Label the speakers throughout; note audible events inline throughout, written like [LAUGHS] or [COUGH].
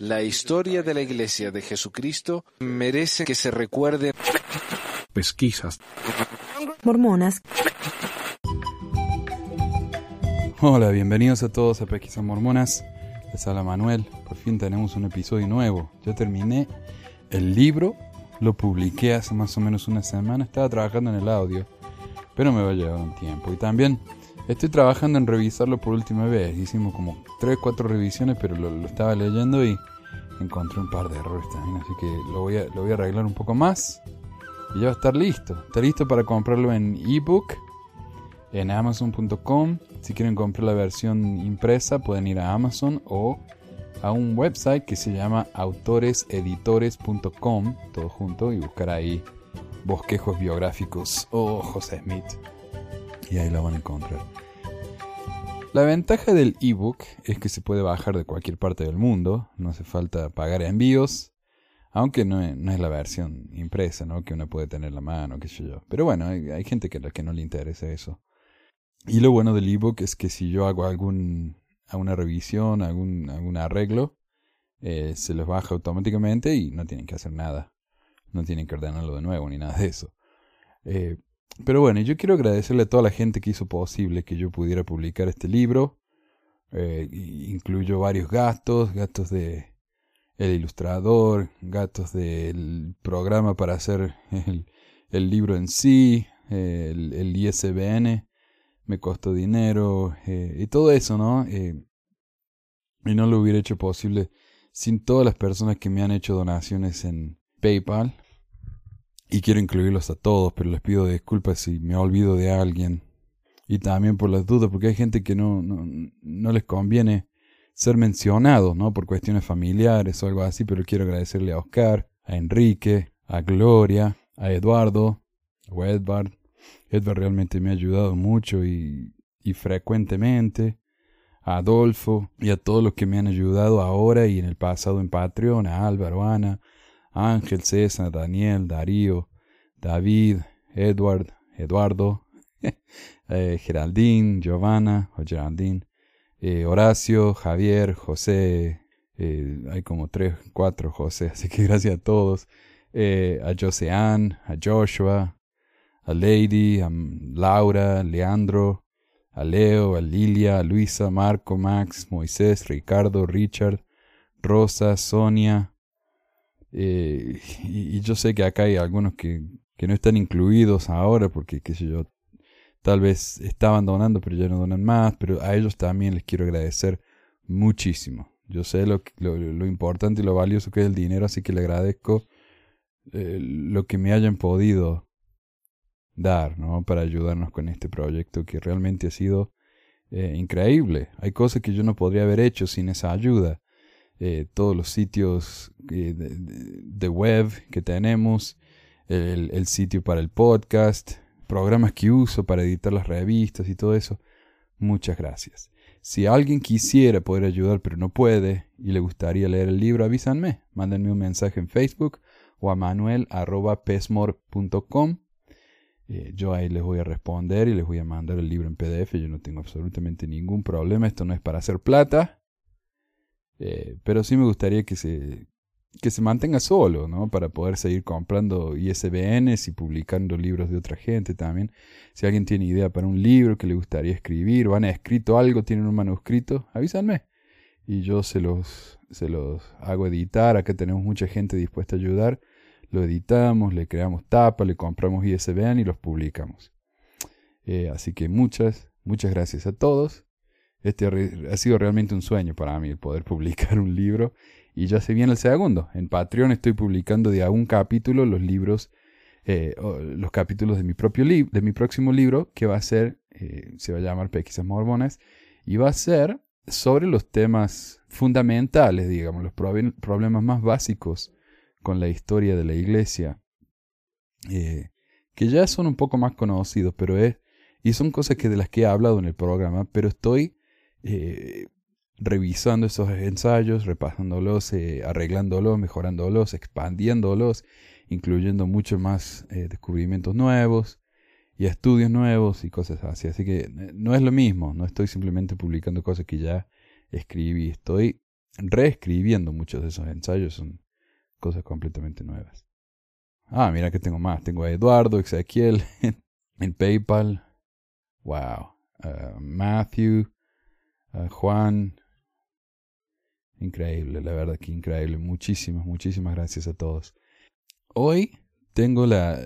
Speaker 1: La historia de la Iglesia de Jesucristo merece que se recuerde.
Speaker 2: Pesquisas.
Speaker 3: Mormonas.
Speaker 4: Hola, bienvenidos a todos a Pesquisas Mormonas. Les habla Manuel. Por fin tenemos un episodio nuevo. Yo terminé el libro, lo publiqué hace más o menos una semana. Estaba trabajando en el audio, pero me va a llevar un tiempo. Y también estoy trabajando en revisarlo por última vez. Hicimos como 3, 4 revisiones, pero lo, estaba leyendo y encontré un par de errores también. Así que lo voy a, lo voy a arreglar un poco más. Y ya va a estar listo. Está listo para comprarlo en ebook en amazon.com. Si quieren comprar la versión impresa, pueden ir a Amazon o a un website que se llama autoreseditores.com, todo junto, y buscar ahí bosquejos biográficos o José Smith. Y ahí lo van a encontrar. La ventaja del ebook es que se puede bajar de cualquier parte del mundo, no hace falta pagar envíos, aunque no es, no es la versión impresa, ¿no? Que uno puede tener la mano, qué sé yo. Pero bueno, hay, gente que, que no le interesa eso. Y lo bueno del ebook es que si yo hago algún, alguna revisión, algún, algún arreglo, eh, se los baja automáticamente y no tienen que hacer nada. No tienen que ordenarlo de nuevo ni nada de eso. Eh, pero bueno, yo quiero agradecerle a toda la gente que hizo posible que yo pudiera publicar este libro. Eh, incluyo varios gastos, gastos de el ilustrador, gastos del programa para hacer el, libro en sí, el, el ISBN me costó dinero eh, y todo eso, ¿no? Eh, y no lo hubiera hecho posible sin todas las personas que me han hecho donaciones en PayPal. Y quiero incluirlos a todos, pero les pido disculpas si me olvido de alguien. Y también por las dudas, porque hay gente que no, no, no les conviene ser mencionados, ¿no? Por cuestiones familiares o algo así, pero quiero agradecerle a Oscar, a Enrique, a Gloria, a Eduardo, o Edward, Edward realmente me ha ayudado mucho y, y frecuentemente. A Adolfo y a todos los que me han ayudado ahora y en el pasado en Patreon, a Álvaro, Ana, Ángel, César, Daniel, Darío, David, Edward, Eduardo, [LAUGHS] eh, Geraldine, Giovanna Geraldine, eh, Horacio, Javier, José, eh, hay como tres, cuatro José, [LAUGHS] así que gracias a todos, eh, a Josean, a Joshua, a Lady, a Laura, Leandro, a Leo, a Lilia, a Luisa, Marco, Max, Moisés, Ricardo, Richard, Rosa, Sonia. Eh, [LAUGHS] y, yo sé que acá hay algunos que, que no están incluidos ahora porque, qué sé yo, tal vez estaban donando pero ya no donan más, pero a ellos también les quiero agradecer muchísimo. Yo sé lo, lo, lo importante y lo valioso que es el dinero, así que le agradezco eh, lo que me hayan podido dar, ¿no? Para ayudarnos con este proyecto que realmente ha sido eh, increíble. Hay cosas que yo no podría haber hecho sin esa ayuda. Eh, todos los sitios eh, de, web que tenemos, el, sitio para el podcast, programas que uso para editar las revistas y todo eso. Muchas gracias. Si alguien quisiera poder ayudar pero no puede y le gustaría leer el libro, avísanme. Mándenme un mensaje en Facebook o a manuel.pesmore.com eh, yo ahí les voy a responder y les voy a mandar el libro en PDF. Yo no tengo absolutamente ningún problema. Esto no es para hacer plata. Eh, pero sí me gustaría que se, que se mantenga solo, ¿no? Para poder seguir comprando ISBNs y publicando libros de otra gente también. Si alguien tiene idea para un libro que le gustaría escribir o han escrito algo, tienen un manuscrito, avísanme. Y yo se los, se los hago editar. Acá tenemos mucha gente dispuesta a ayudar lo editamos, le creamos tapa, le compramos ISBN y los publicamos. Eh, así que muchas, muchas gracias a todos. Este ha sido realmente un sueño para mí el poder [LAUGHS] publicar un libro y ya se viene el segundo. En Patreon estoy publicando de a un capítulo los libros, eh, los capítulos de mi propio libro, de mi próximo libro que va a ser, eh, se va a llamar Pesquisas Mormonas y va a ser sobre los temas fundamentales, digamos, los problemas más básicos con la historia de la iglesia, eh, que ya son un poco más conocidos, pero es, y son cosas que de las que he hablado en el programa, pero estoy eh, revisando esos ensayos, repasándolos, eh, arreglándolos, mejorándolos, expandiéndolos, incluyendo mucho más eh, descubrimientos nuevos y estudios nuevos y cosas así. Así que no es lo mismo, no estoy simplemente publicando cosas que ya escribí, estoy reescribiendo muchos de esos ensayos, son cosas completamente nuevas. Ah, mira que tengo más. Tengo a Eduardo, Ezequiel [LAUGHS] en PayPal. Wow. Matthew, Juan. Increíble, la verdad que increíble. Muchísimas, muchísimas gracias a todos. Hoy tengo la,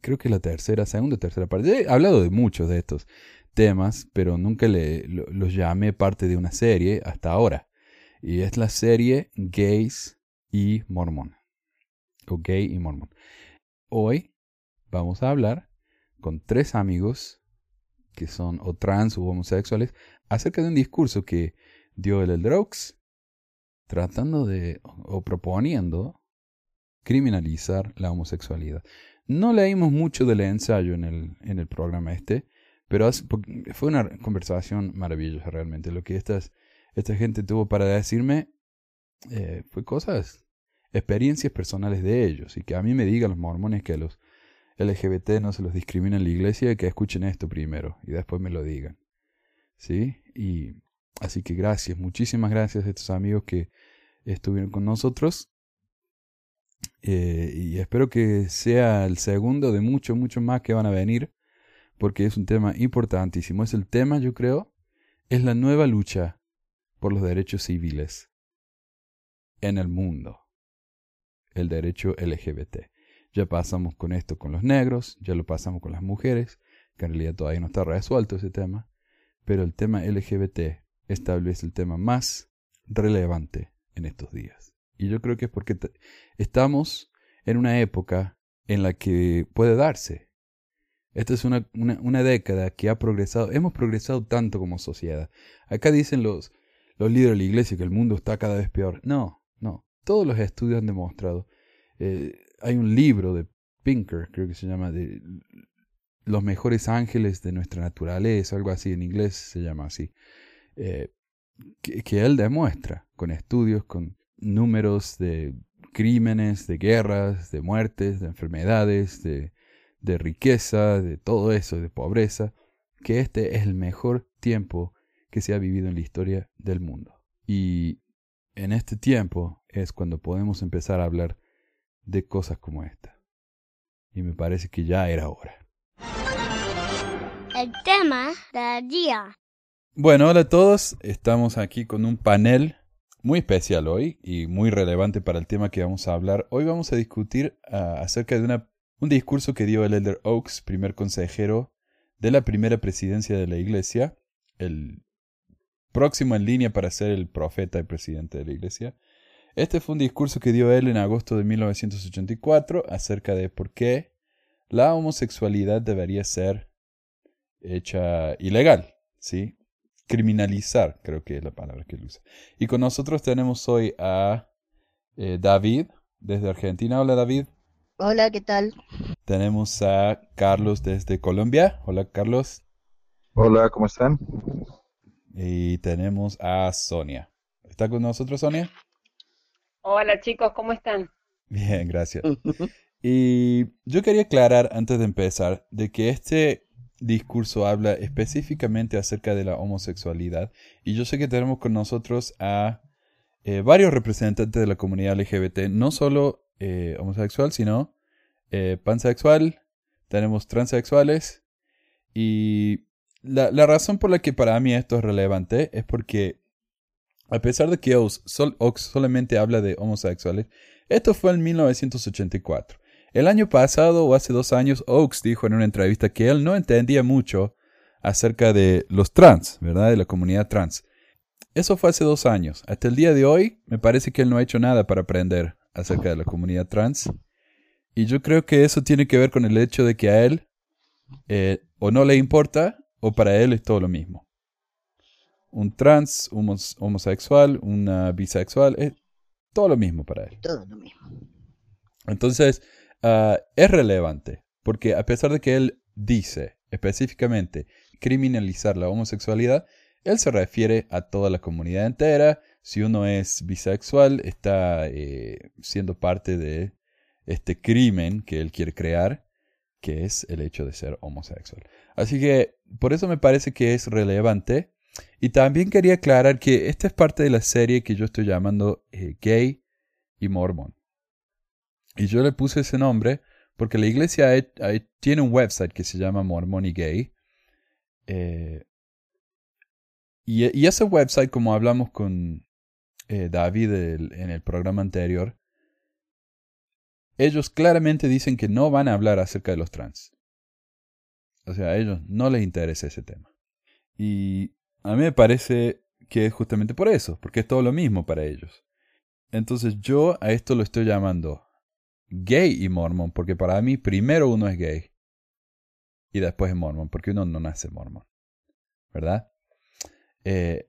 Speaker 4: creo que la tercera, segunda, tercera parte. He hablado de muchos de estos temas, pero nunca los llamé parte de una serie hasta ahora. Y es la serie Gays y Mormon. O Gay y Mormon. Hoy vamos a hablar con tres amigos que son o trans o homosexuales acerca de un discurso que dio el Elder Oaks tratando de o proponiendo criminalizar la homosexualidad. No leímos mucho del ensayo en el, en el programa este, pero fue una conversación maravillosa realmente. Lo que estas, esta gente tuvo para decirme eh, fue cosas, experiencias personales de ellos. Y que a mí me digan los mormones que a los LGBT no se los discrimina en la iglesia que escuchen esto primero y después me lo digan. ¿Sí? Y así que gracias, muchísimas gracias a estos amigos que estuvieron con nosotros. Eh, y espero que sea el segundo de muchos, muchos más que van a venir, porque es un tema importantísimo. Es el tema, yo creo, es la nueva lucha por los derechos civiles en el mundo. El derecho LGBT. Ya pasamos con esto con los negros, ya lo pasamos con las mujeres, que en realidad todavía no está resuelto ese tema, pero el tema LGBT es tal vez el tema más relevante en estos días. Y yo creo que es porque estamos en una época en la que puede darse. Esta es una, una, década que ha progresado, hemos progresado tanto como sociedad. Acá dicen los, los líderes de la iglesia que el mundo está cada vez peor. No, no. Todos los estudios han demostrado. Eh, hay un libro de Pinker, creo que se llama, los mejores ángeles de nuestra naturaleza, algo así, en inglés se llama así, eh, que, él demuestra con estudios, con números de crímenes, de guerras, de muertes, de enfermedades, de, de riqueza, de todo eso, de pobreza, que este es el mejor tiempo que se ha vivido en la historia del mundo. Y en este tiempo es cuando podemos empezar a hablar de cosas como esta. Y me parece que ya era hora.
Speaker 5: El tema del día.
Speaker 4: Bueno, hola a todos. Estamos aquí con un panel muy especial hoy y muy relevante para el tema que vamos a hablar. Hoy vamos a discutir uh, acerca de un discurso que dio el Elder Oaks, primer consejero de la primera presidencia de la iglesia, el próximo en línea para ser el profeta y presidente de la iglesia. Este fue un discurso que dio él en agosto de 1984 acerca de por qué la homosexualidad debería ser hecha ilegal, ¿sí? criminalizar, creo que es la palabra que él usa. Y con nosotros tenemos hoy a eh, David, desde Argentina. Hola David.
Speaker 6: Hola, ¿qué tal?
Speaker 4: Tenemos a Carlos desde Colombia. Hola Carlos.
Speaker 7: Hola, ¿cómo están?
Speaker 4: Y tenemos a Sonia. ¿Está con nosotros Sonia?
Speaker 8: Hola chicos, ¿cómo están?
Speaker 4: Bien, gracias. y yo quería aclarar antes de empezar de que este discurso habla específicamente acerca de la homosexualidad y yo sé que tenemos con nosotros a eh, varios representantes de la comunidad LGBT, no solo eh, homosexual, sino eh, pansexual, tenemos transexuales y la, la, razón por la que para mí esto es relevante es porque a pesar de que Ox, Ox solamente habla de homosexuales, esto fue en 1984. El año pasado o hace dos años, Oaks dijo en una entrevista que él no entendía mucho acerca de los trans, ¿verdad? De la comunidad trans. Eso fue hace dos años. Hasta el día de hoy, me parece que él no ha hecho nada para aprender acerca de la comunidad trans. Y yo creo que eso tiene que ver con el hecho de que a él eh, o no le importa o para él es todo lo mismo. Un trans, un homosexual, una bisexual, es todo lo mismo para él.
Speaker 6: Todo lo mismo.
Speaker 4: Entonces, Ah, es relevante, porque a pesar de que él dice específicamente criminalizar la homosexualidad, él se refiere a toda la comunidad entera. Si uno es bisexual, está eh, siendo parte de este crimen que él quiere crear, que es el hecho de ser homosexual. Así que por eso me parece que es relevante. Y también quería aclarar que esta es parte de la serie que yo estoy llamando eh, Gay y Mormon. Y yo le puse ese nombre porque la iglesia tiene un website que se llama Mormon y Gay. Eh, y, ese website, como hablamos con eh, David en el programa anterior, ellos claramente dicen que no van a hablar acerca de los trans. O sea, a ellos no les interesa ese tema. Y a mí me parece que es justamente por eso, porque es todo lo mismo para ellos. Entonces yo a esto lo estoy llamando gay y mormon, porque para mí primero uno es gay y después es mormon, porque uno no nace mormon. ¿Verdad? Eh,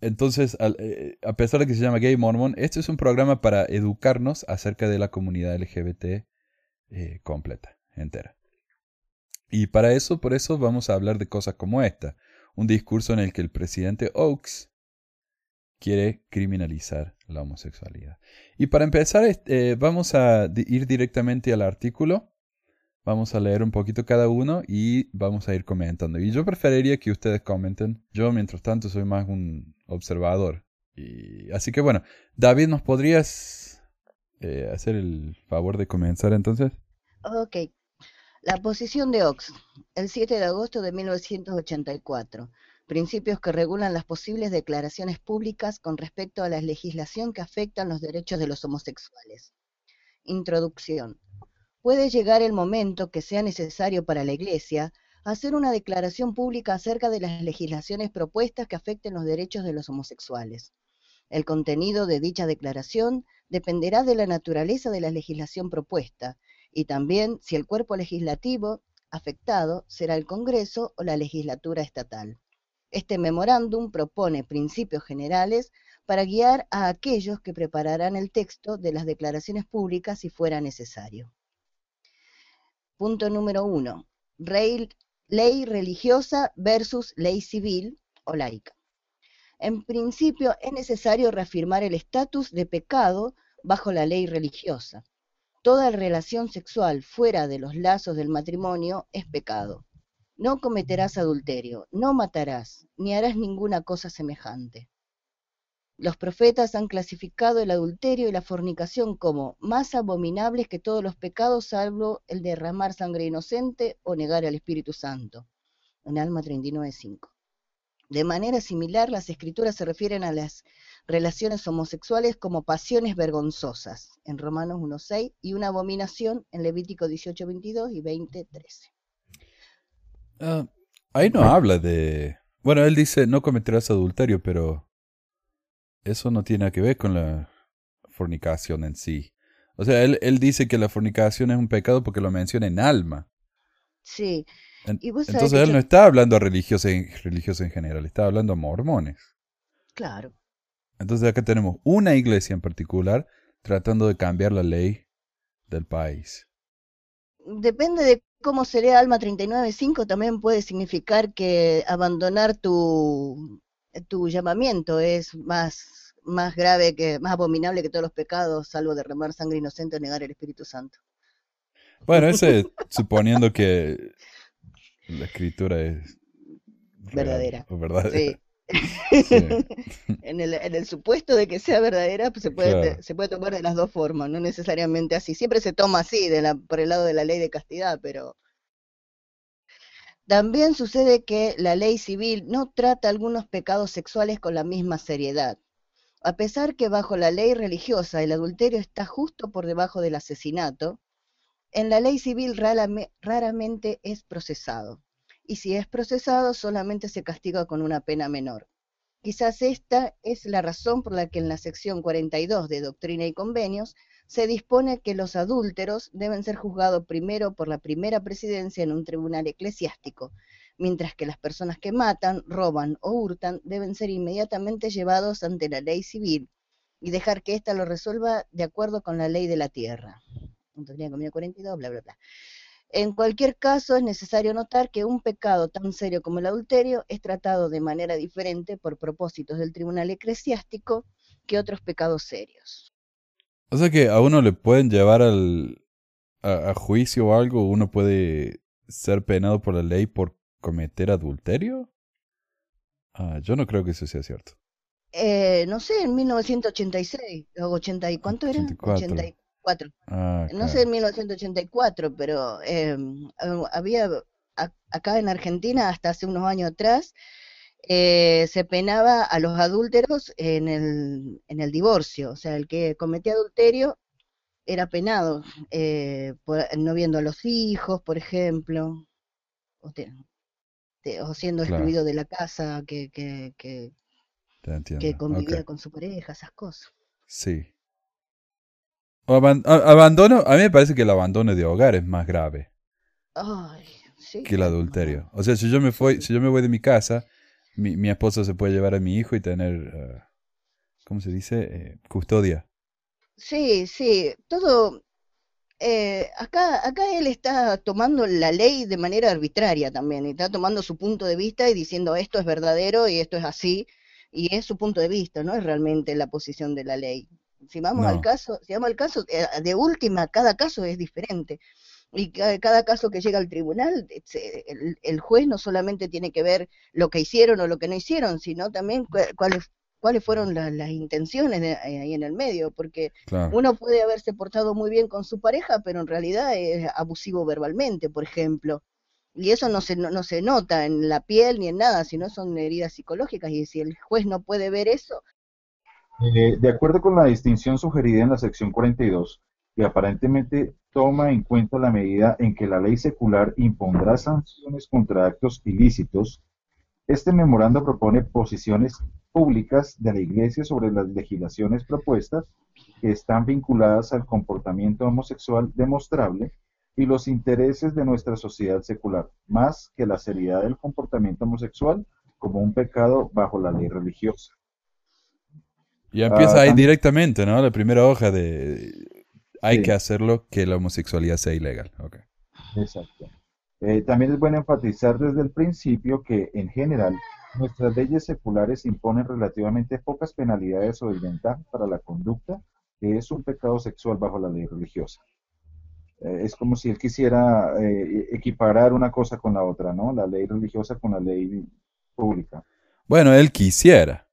Speaker 4: entonces, eh, a pesar de que se llama Gay Mormon, este es un programa para educarnos acerca de la comunidad LGBT eh, completa, entera. Y para eso, por eso vamos a hablar de cosas como esta. Un discurso en el que el presidente Oaks quiere criminalizar la homosexualidad. Y para empezar, eh, vamos a ir directamente al artículo. Vamos a leer un poquito cada uno y vamos a ir comentando. Y yo preferiría que ustedes comenten. Yo, mientras tanto, soy más un observador. Y, así que bueno, David, ¿nos podrías eh, hacer el favor de comenzar entonces?
Speaker 6: Ok. La posición de Ox, el 7 de agosto de 1984. Principios que regulan las posibles declaraciones públicas con respecto a la legislación que afectan los derechos de los homosexuales. Introducción. Puede llegar el momento que sea necesario para la Iglesia hacer una declaración pública acerca de las legislaciones propuestas que afecten los derechos de los homosexuales. El contenido de dicha declaración dependerá de la naturaleza de la legislación propuesta y también si el cuerpo legislativo afectado será el Congreso o la legislatura estatal. Este memorándum propone principios generales para guiar a aquellos que prepararán el texto de las declaraciones públicas si fuera necesario. Punto número uno. ley religiosa versus ley civil o laica. En principio es necesario reafirmar el estatus de pecado bajo la ley religiosa Toda relación sexual fuera de los lazos del matrimonio es pecado. No cometerás adulterio, no matarás, ni harás ninguna cosa semejante. Los profetas han clasificado el adulterio y la fornicación como más abominables que todos los pecados, salvo el derramar sangre inocente o negar al Espíritu Santo. En Alma 39.5. De manera similar, las escrituras se refieren a las relaciones homosexuales como pasiones vergonzosas, en Romanos 1.6, y una abominación en Levítico 18.22 y 20.13.
Speaker 4: Ah, ahí no habla de... Bueno, él dice, no cometerás adulterio, pero eso no tiene que ver con la fornicación en sí. O sea, él, él dice que la fornicación es un pecado porque lo menciona en alma.
Speaker 6: Sí.
Speaker 4: entonces él no está hablando a religiosos en, religiosos en general, está hablando a mormones.
Speaker 6: Claro.
Speaker 4: Entonces acá tenemos una iglesia en particular tratando de cambiar la ley del país.
Speaker 6: Depende de cómo se lea Alma 39.5, también puede significar que abandonar tu, tu llamamiento es más, más grave, que más abominable que todos los pecados, salvo derramar sangre inocente o negar el Espíritu Santo.
Speaker 4: Bueno, ese [LAUGHS] suponiendo que la escritura es
Speaker 6: verdadera.
Speaker 4: O verdadera.
Speaker 6: Sí. [LAUGHS] en, el, en, el, supuesto de que sea verdadera, pues se puede, se puede tomar de las dos formas, no necesariamente así. Siempre se toma así, de la, por el lado de la ley de castidad, pero también sucede que la ley civil no trata algunos pecados sexuales con la misma seriedad. A pesar que bajo la ley religiosa el adulterio está justo por debajo del asesinato, en la ley civil raramente es procesado y si es procesado solamente se castiga con una pena menor. Quizás esta es la razón por la que en la sección 42 de Doctrina y Convenios se dispone que los adúlteros deben ser juzgados primero por la primera presidencia en un tribunal eclesiástico, mientras que las personas que matan, roban o hurtan deben ser inmediatamente llevados ante la ley civil y dejar que ésta lo resuelva de acuerdo con la ley de la tierra. Doctrina 42, bla, bla, bla. En cualquier caso, es necesario notar que un pecado tan serio como el adulterio es tratado de manera diferente por propósitos del tribunal eclesiástico que otros pecados serios.
Speaker 4: O sea que a uno le pueden llevar al, a, juicio o algo, uno puede ser penado por la ley por cometer adulterio. Ah, yo no creo que eso sea cierto.
Speaker 6: Eh, no sé, en 1986, o 80, y- ¿cuánto era?
Speaker 4: 84.
Speaker 6: 84.
Speaker 4: Ah,
Speaker 6: No sé en 1984, pero eh, ha- había a- acá en Argentina hasta hace unos años atrás eh, se penaba a los adúlteros en el, en el divorcio, o sea, el que cometía adulterio era penado, eh, por no viendo a los hijos, por ejemplo, o, te- te- o siendo
Speaker 4: Claro.
Speaker 6: excluido de la casa que, que, que, que convivía con su pareja, esas cosas.
Speaker 4: Sí. Aban- abandono, a mí me parece que el abandono de hogar es más grave
Speaker 6: Ay, sí.
Speaker 4: que el adulterio. O sea, si yo me voy, si yo me voy de mi casa, mi, mi esposa se puede llevar a mi hijo y tener, eh, ¿cómo se dice? Eh, custodia.
Speaker 6: Sí, sí, todo. eh, acá, acá él está tomando la ley de manera arbitraria también, y está tomando su punto de vista y diciendo esto es verdadero y esto es así, y es su punto de vista, no es realmente la posición de la ley. Si vamos al caso, si vamos al caso, eh, de última, cada caso es diferente. Y ca- cada caso que llega al tribunal, se- el, el juez no solamente tiene que ver lo que hicieron o lo que no hicieron, sino también cuáles cuáles fueron la- las intenciones de- eh, ahí en el medio, porque
Speaker 4: Claro.
Speaker 6: uno puede haberse portado muy bien con su pareja, pero en realidad es abusivo verbalmente, por ejemplo. Y eso no se, no, no se nota en la piel ni en nada, sino son heridas psicológicas. Y si el juez no puede ver eso,
Speaker 7: Eh, de acuerdo con la distinción sugerida en la sección 42, que aparentemente toma en cuenta la medida en que la ley secular impondrá sanciones contra actos ilícitos, este memorando propone posiciones públicas de la Iglesia sobre las legislaciones propuestas que están vinculadas al comportamiento homosexual demostrable y los intereses de nuestra sociedad secular, más que la seriedad del comportamiento homosexual como un pecado bajo la ley religiosa.
Speaker 4: Y empieza
Speaker 7: Ah,
Speaker 4: ahí
Speaker 7: tam-
Speaker 4: directamente, ¿no? La primera hoja de... Hay
Speaker 7: Sí.
Speaker 4: que hacerlo que la homosexualidad sea ilegal.
Speaker 7: Exacto. Eh, también es bueno enfatizar desde el principio que, en general, nuestras leyes seculares imponen relativamente pocas penalidades o desventajas para la conducta que es un pecado sexual bajo la ley religiosa. Eh, es como si él quisiera eh, equiparar una cosa con la otra, ¿no? La ley religiosa con la ley pública.
Speaker 4: Bueno, él quisiera.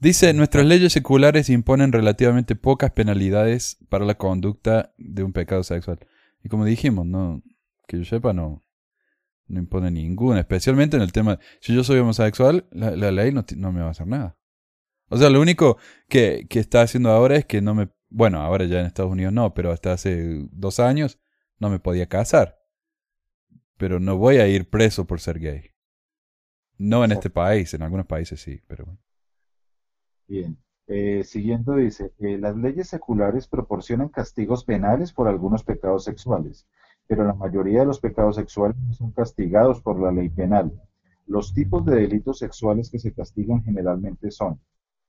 Speaker 4: Dice, nuestras leyes seculares imponen relativamente pocas penalidades para la conducta de un pecado sexual. Y como dijimos, no, que yo sepa, no, no impone ninguna, especialmente en el tema, si yo soy homosexual, la, la ley no, no me va a hacer nada. O sea, lo único que, que está haciendo ahora es que no me, bueno, ahora ya en Estados Unidos no, pero hasta hace dos años no me podía casar. Pero no voy a ir preso por ser gay. No en este país, en algunos países sí, pero bueno.
Speaker 7: Bien. Eh, siguiendo dice, eh, las leyes seculares proporcionan castigos penales por algunos pecados sexuales, pero la mayoría de los pecados sexuales no son castigados por la ley penal. Los tipos de delitos sexuales que se castigan generalmente son,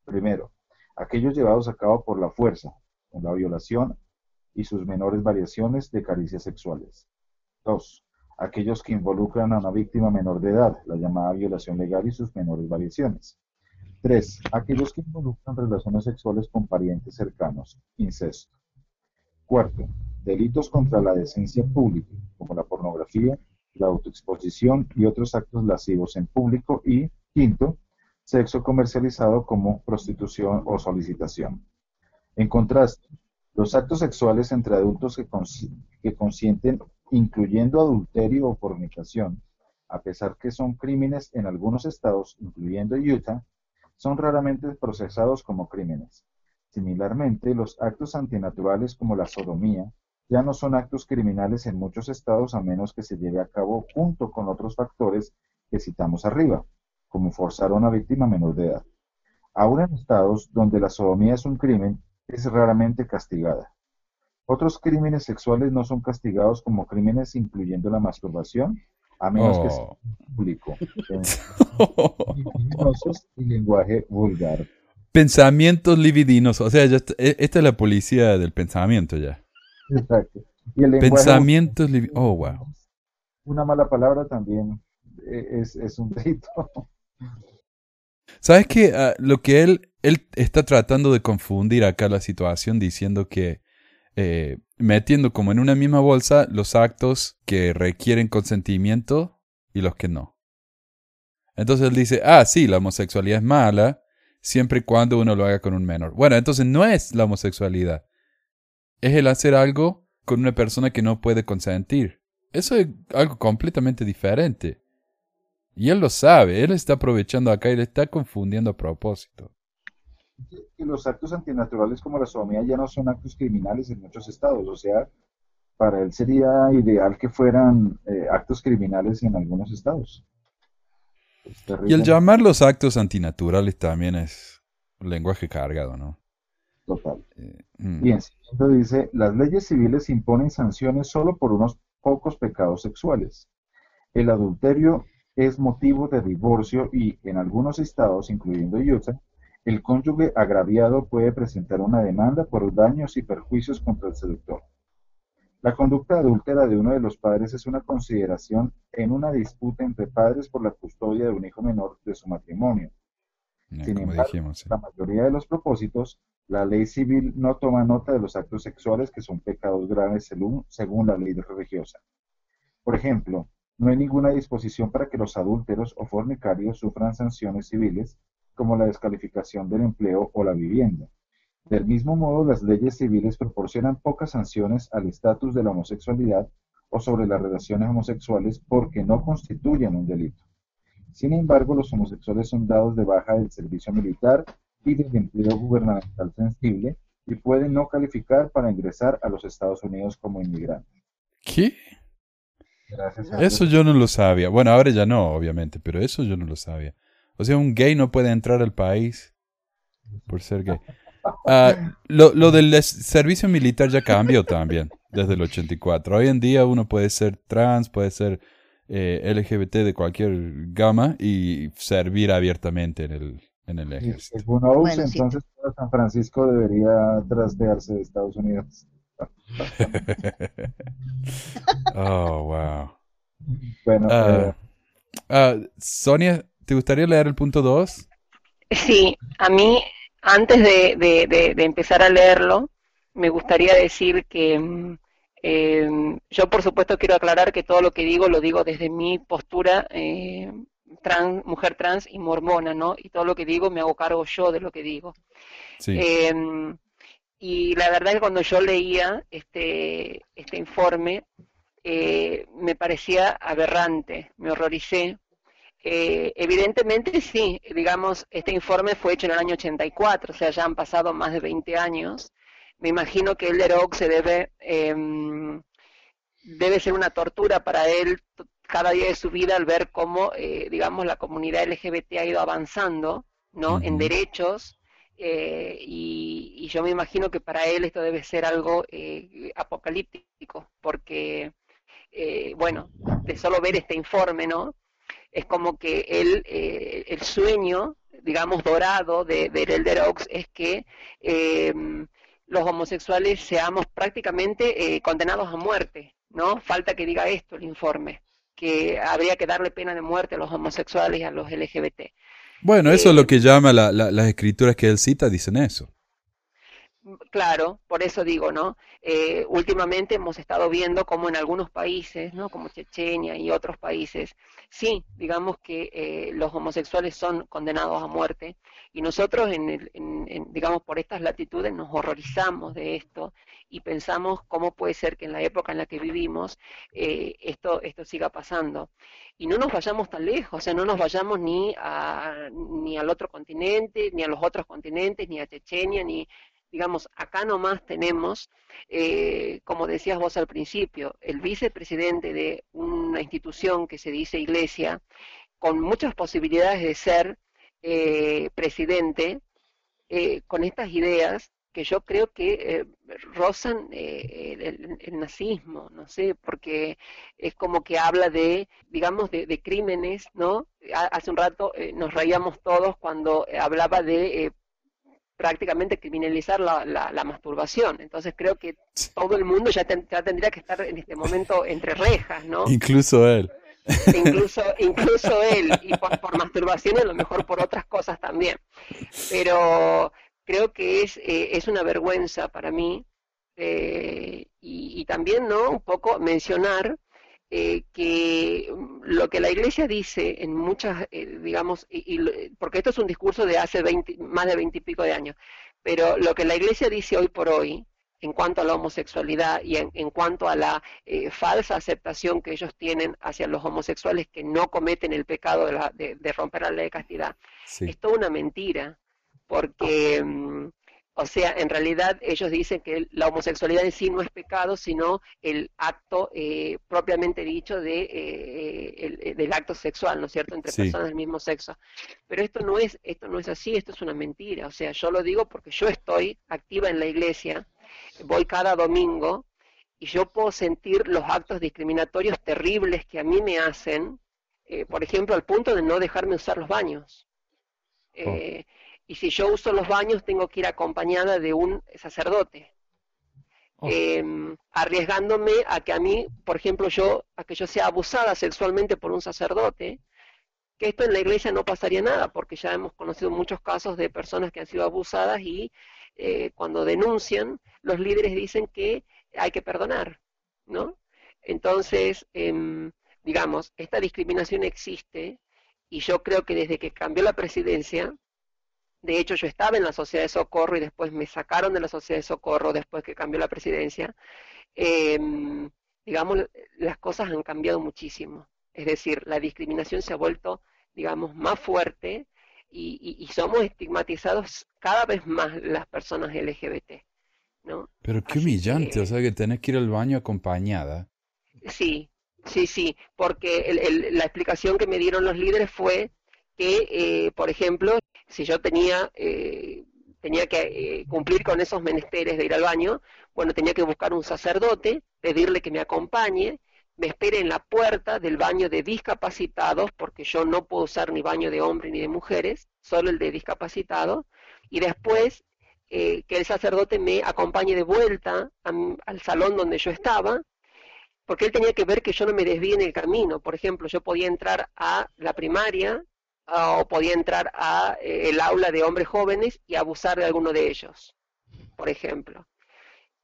Speaker 7: primero, aquellos llevados a cabo por la fuerza, con la violación y sus menores variaciones de caricias sexuales. Dos, aquellos que involucran a una víctima menor de edad, la llamada violación legal y sus menores variaciones. Tres, aquellos que involucran relaciones sexuales con parientes cercanos, incesto. Cuarto, delitos contra la decencia pública, como la pornografía, la autoexposición y otros actos lascivos en público. Y quinto, sexo comercializado como prostitución o solicitación. En contraste, los actos sexuales entre adultos que, que consienten, incluyendo adulterio o fornicación, a pesar que son crímenes en algunos estados, incluyendo Utah, son raramente procesados como crímenes. Similarmente, los actos antinaturales como la sodomía ya no son actos criminales en muchos estados a menos que se lleve a cabo junto con otros factores que citamos arriba, como forzar a una víctima menor de edad. Aún en estados donde la sodomía es un crimen, es raramente castigada. Otros crímenes sexuales no son castigados como crímenes incluyendo la masturbación, a menos que sea
Speaker 4: Oh.
Speaker 7: público, [LAUGHS] y lenguaje vulgar.
Speaker 4: Pensamientos libidinos. O sea, ya está- e- esta es la policía del pensamiento ya.
Speaker 7: Exacto. Y el lenguaje
Speaker 4: Pensamientos libidinos. Oh, wow.
Speaker 7: Una mala palabra también eh, es, es un delito.
Speaker 4: ¿Sabes qué? Ah, lo que él, él está tratando de confundir acá la situación diciendo que eh, metiendo como en una misma bolsa los actos que requieren consentimiento y los que no. Entonces él dice, ah, sí, la homosexualidad es mala siempre y cuando uno lo haga con un menor. Bueno, entonces no es la homosexualidad. Es el hacer algo con una persona que no puede consentir. Eso es algo completamente diferente. Y él lo sabe, él está aprovechando acá y le está confundiendo a propósito.
Speaker 7: Y los actos antinaturales como la sodomía ya no son actos criminales en muchos estados, o sea, para él sería ideal que fueran eh, actos criminales en algunos estados.
Speaker 4: Y el llamar los actos antinaturales también es un lenguaje cargado, ¿no?
Speaker 7: Total. Eh, mm. Bien, siguiendo dice, las leyes civiles imponen sanciones solo por unos pocos pecados sexuales. El adulterio es motivo de divorcio y, en algunos estados, incluyendo Utah, el cónyuge agraviado puede presentar una demanda por daños y perjuicios contra el seductor. La conducta adúltera de uno de los padres es una consideración en una disputa entre padres por la custodia de un hijo menor de su matrimonio. Sin embargo, la mayoría de los propósitos, la ley civil no toma nota de los actos sexuales que son pecados graves según, según la ley religiosa. Por ejemplo, no hay ninguna disposición para que los adúlteros o fornicarios sufran sanciones civiles como la descalificación del empleo o la vivienda. Del mismo modo, las leyes civiles proporcionan pocas sanciones al estatus de la homosexualidad o sobre las relaciones homosexuales porque no constituyen un delito. Sin embargo, los homosexuales son dados de baja del servicio militar y del empleo gubernamental sensible y pueden no calificar para ingresar a los Estados Unidos como inmigrantes.
Speaker 4: ¿Qué? eso yo no lo sabía. Bueno, ahora ya no, obviamente, pero eso yo no lo sabía. O sea, un gay no puede entrar al país por ser gay. [LAUGHS] Ah, lo, lo, del servicio militar ya cambió también desde el 84. Hoy en día uno puede ser trans, puede ser eh, LGBT de cualquier gama y servir abiertamente en el, en el ejército.
Speaker 7: Según entonces San Francisco debería trastearse de Estados Unidos. [LAUGHS]
Speaker 4: oh, wow.
Speaker 7: Bueno,
Speaker 4: ah,
Speaker 7: eh,
Speaker 4: ah, Sonia, ¿te gustaría leer el punto 2?
Speaker 8: Sí, a mí antes de, de, de, empezar a leerlo, me gustaría decir que mm, em, yo, por supuesto, quiero aclarar que todo lo que digo lo digo desde mi postura eh, trans, mujer trans y mormona, ¿no? Y todo lo que digo me hago cargo yo de lo que digo. Em, y la verdad es que cuando yo leía este, este informe, eh, me parecía aberrante, me horroricé, eh, evidentemente sí, digamos, este informe fue hecho en el año 84, o sea, ya han pasado más de 20 años. Me imagino que el Oak se debe, em, debe ser una tortura para él cada día de su vida al ver cómo, eh, digamos, la comunidad LGBT ha ido avanzando, ¿no? En derechos. Eh, y, yo me imagino que para él esto debe ser algo apocalíptico, porque, bueno, de solo ver este informe, ¿no? Es como que el, eh, el sueño, digamos, dorado de, de Elder Oaks es que eh, los homosexuales seamos prácticamente eh, condenados a muerte, ¿no? Falta que diga esto el informe, que habría que darle pena de muerte a los homosexuales y a los LGBT.
Speaker 4: Bueno, eso es lo que llama la, las escrituras que él cita, dicen eso.
Speaker 8: Claro, por eso digo, ¿no? Eh, últimamente hemos estado viendo como en algunos países, ¿no? Como Chechenia y otros países, sí, digamos que eh, los homosexuales son condenados a muerte y nosotros, en, el, en, digamos, por estas latitudes nos horrorizamos de esto y pensamos cómo puede ser que en la época en la que vivimos eh, esto, esto siga pasando. Y no nos vayamos tan lejos, o sea, no nos vayamos ni, a, ni al otro continente, ni a los otros continentes, ni a Chechenia, ni digamos, acá nomás tenemos, eh, como decías vos al principio, el vicepresidente de una institución que se dice iglesia, con muchas posibilidades de ser eh, presidente, eh, con estas ideas que yo creo que rozan el, nazismo, no sé, porque es como que habla de, digamos, de, de crímenes, ¿no? Hace un rato nos reíamos todos cuando hablaba de prácticamente criminalizar la, la, masturbación. Entonces creo que todo el mundo ya, tendría que estar en este momento entre rejas, ¿no?
Speaker 4: Incluso él.
Speaker 8: Incluso, incluso él, y por, por masturbación y a lo mejor por otras cosas también. Pero creo que es, eh, es una vergüenza para mí eh, y, y, también, ¿no? Un poco mencionar eh, que mm, lo que la Iglesia dice en muchas, eh, digamos, y, porque esto es un discurso de hace 20, más de veinte y pico de años, pero lo que la Iglesia dice hoy por hoy en cuanto a la homosexualidad y en, cuanto a la eh, falsa aceptación que ellos tienen hacia los homosexuales que no cometen el pecado de, de, romper la ley de castidad, es toda una mentira, porque mm, o sea, en realidad ellos dicen que la homosexualidad en sí no es pecado, sino el acto eh, propiamente dicho de, eh, eh, del acto sexual, ¿no es cierto?, entre personas del mismo sexo. Pero esto no es esto no es así, esto es una mentira. O sea, yo lo digo porque yo estoy activa en la iglesia, voy cada domingo y yo puedo sentir los actos discriminatorios terribles que a mí me hacen, por ejemplo, al punto de no dejarme usar los baños. Oh. Y si yo uso los baños, tengo que ir acompañada de un sacerdote. Oh. Em, arriesgándome a que a mí, por ejemplo, yo, a que yo sea abusada sexualmente por un sacerdote, que esto en la iglesia no pasaría nada, porque ya hemos conocido muchos casos de personas que han sido abusadas y eh, cuando denuncian, los líderes dicen que hay que perdonar, ¿no? Entonces, em, digamos, esta discriminación existe y yo creo que desde que cambió la presidencia, de hecho, yo estaba en la Sociedad de Socorro y después me sacaron de la Sociedad de Socorro después que cambió la presidencia. Em, digamos, las cosas han cambiado muchísimo. Es decir, la discriminación se ha vuelto, digamos, más fuerte y, somos estigmatizados cada vez más las personas LGBT. ¿no?
Speaker 4: Pero qué humillante, o sea, que tenés que ir al baño acompañada.
Speaker 8: Sí, sí, sí, porque la explicación que me dieron los líderes fue que, eh, por ejemplo, si yo tenía, eh, tenía que eh, cumplir con esos menesteres de ir al baño, bueno, tenía que buscar un sacerdote, pedirle que me acompañe, me espere en la puerta del baño de discapacitados, porque yo no puedo usar ni baño de hombres ni de mujeres, solo el de discapacitados, y después que el sacerdote me acompañe de vuelta al salón donde yo estaba, porque él tenía que ver que yo no me desvíe en el camino. Por ejemplo, yo podía entrar a la primaria o podía entrar a eh, el aula de hombres jóvenes y abusar de alguno de ellos, por ejemplo.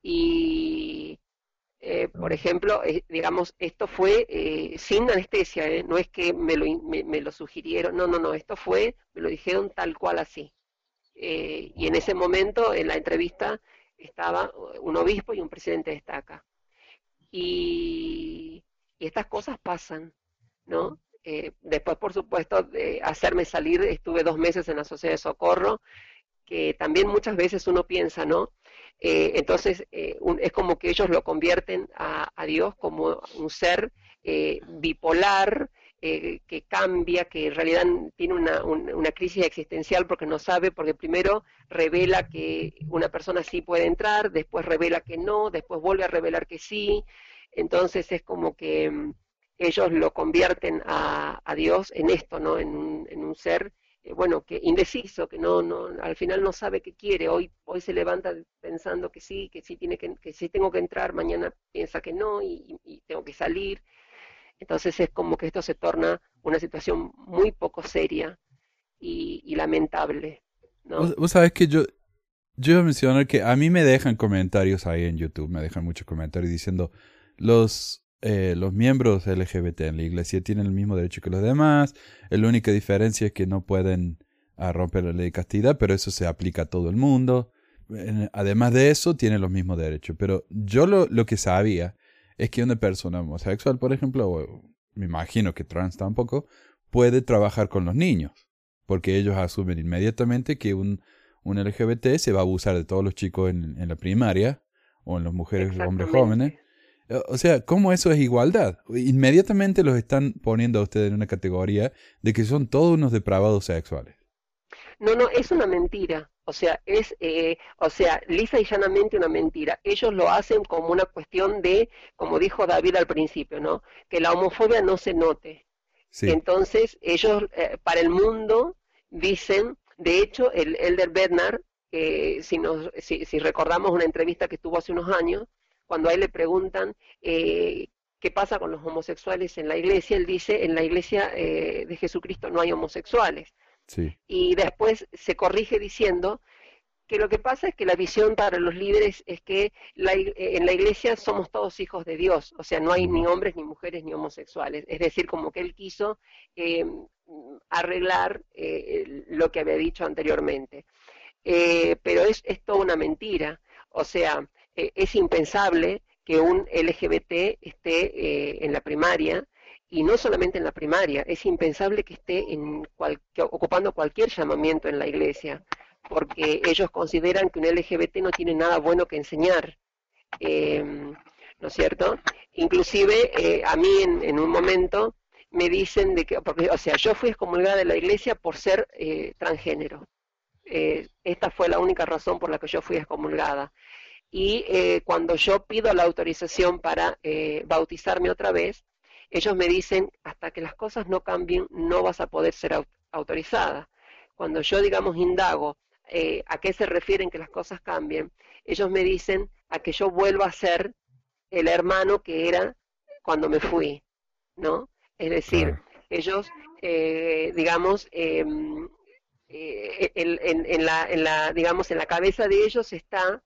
Speaker 8: Y, eh, por ejemplo, eh, digamos, esto fue sin anestesia, no es que me lo, me, lo, sugirieron, no, no, no, esto fue, me lo dijeron tal cual así. y en ese momento, en la entrevista, estaba un obispo y un presidente de estaca. Y estas cosas pasan, ¿no? Eh, después, por supuesto, de hacerme salir, estuve dos meses en la Sociedad de Socorro, que también muchas veces uno piensa, ¿no? Eh, entonces, eh, es como que ellos lo convierten a, Dios como un ser bipolar, que cambia, que en realidad tiene una, una, crisis existencial porque no sabe, porque primero revela que una persona sí puede entrar, después revela que no, después vuelve a revelar que sí. Entonces es como que mm, ellos lo convierten a, Dios en esto, ¿no? En un, ser, eh, bueno, que indeciso, que no, no, al final no sabe qué quiere. Hoy, hoy se levanta pensando que sí, que sí tiene que, que sí tengo que entrar, mañana piensa que no y, tengo que salir. Entonces es como que esto se torna una situación muy poco seria y, lamentable. ¿no?
Speaker 4: Vos, sabés que yo, yo iba a mencionar que a mí me dejan comentarios ahí en YouTube, me dejan muchos comentarios diciendo los eh, los miembros LGBT en la iglesia tienen el mismo derecho que los demás. La única diferencia es que no pueden ah, romper la ley de castidad, pero eso se aplica a todo el mundo. Además de eso, tienen los mismos derechos. Pero yo lo, lo que sabía es que una persona homosexual, por ejemplo, o me imagino que trans tampoco, puede trabajar con los niños. Porque ellos asumen inmediatamente que un, un LGBT se va a abusar de todos los chicos en, en la primaria o en las mujeres hombres jóvenes o sea, ¿cómo eso es igualdad? Inmediatamente los están poniendo a ustedes en una categoría de que son todos unos depravados sexuales.
Speaker 8: No, no, es una mentira. O sea, es, eh, o sea, lisa y llanamente una mentira. Ellos lo hacen como una cuestión de, como dijo David al principio, ¿no? Que la homofobia no se note. Entonces, ellos, eh, para el mundo, dicen, de hecho, el Elder Bernard, si, nos, si, si recordamos una entrevista que tuvo hace unos años, cuando a él le preguntan eh, qué pasa con los homosexuales en la iglesia, él dice, en la iglesia eh, de Jesucristo no hay homosexuales. Y después se corrige diciendo que lo que pasa es que la visión para los líderes es que en la iglesia somos todos hijos de Dios, o sea, no hay ni hombres, ni mujeres, ni homosexuales. Es decir, como que él quiso eh, arreglar eh, lo que había dicho anteriormente. Eh, pero es, es, toda una mentira, o sea, es impensable que un LGBT esté en la primaria, y no solamente en la primaria, es impensable que esté en ocupando cualquier llamamiento en la iglesia porque ellos consideran que un LGBT no tiene nada bueno que enseñar, em, ¿no es cierto? Inclusive eh, a mí en, un momento me dicen de que, porque, o sea, yo fui excomulgada de la iglesia por ser eh, transgénero. Eh, esta fue la única razón por la que yo fui excomulgada. Y cuando yo pido la autorización para bautizarme otra vez, ellos me dicen, hasta que las cosas no cambien, no vas a poder ser autorizada. Cuando yo, digamos, indago eh, a qué se refieren que las cosas cambien, ellos me dicen a que yo vuelva a ser el hermano que era cuando me fui, ¿no? Es decir, ellos, eh, digamos, em, eh, en, la, en, la, digamos, en la cabeza de ellos está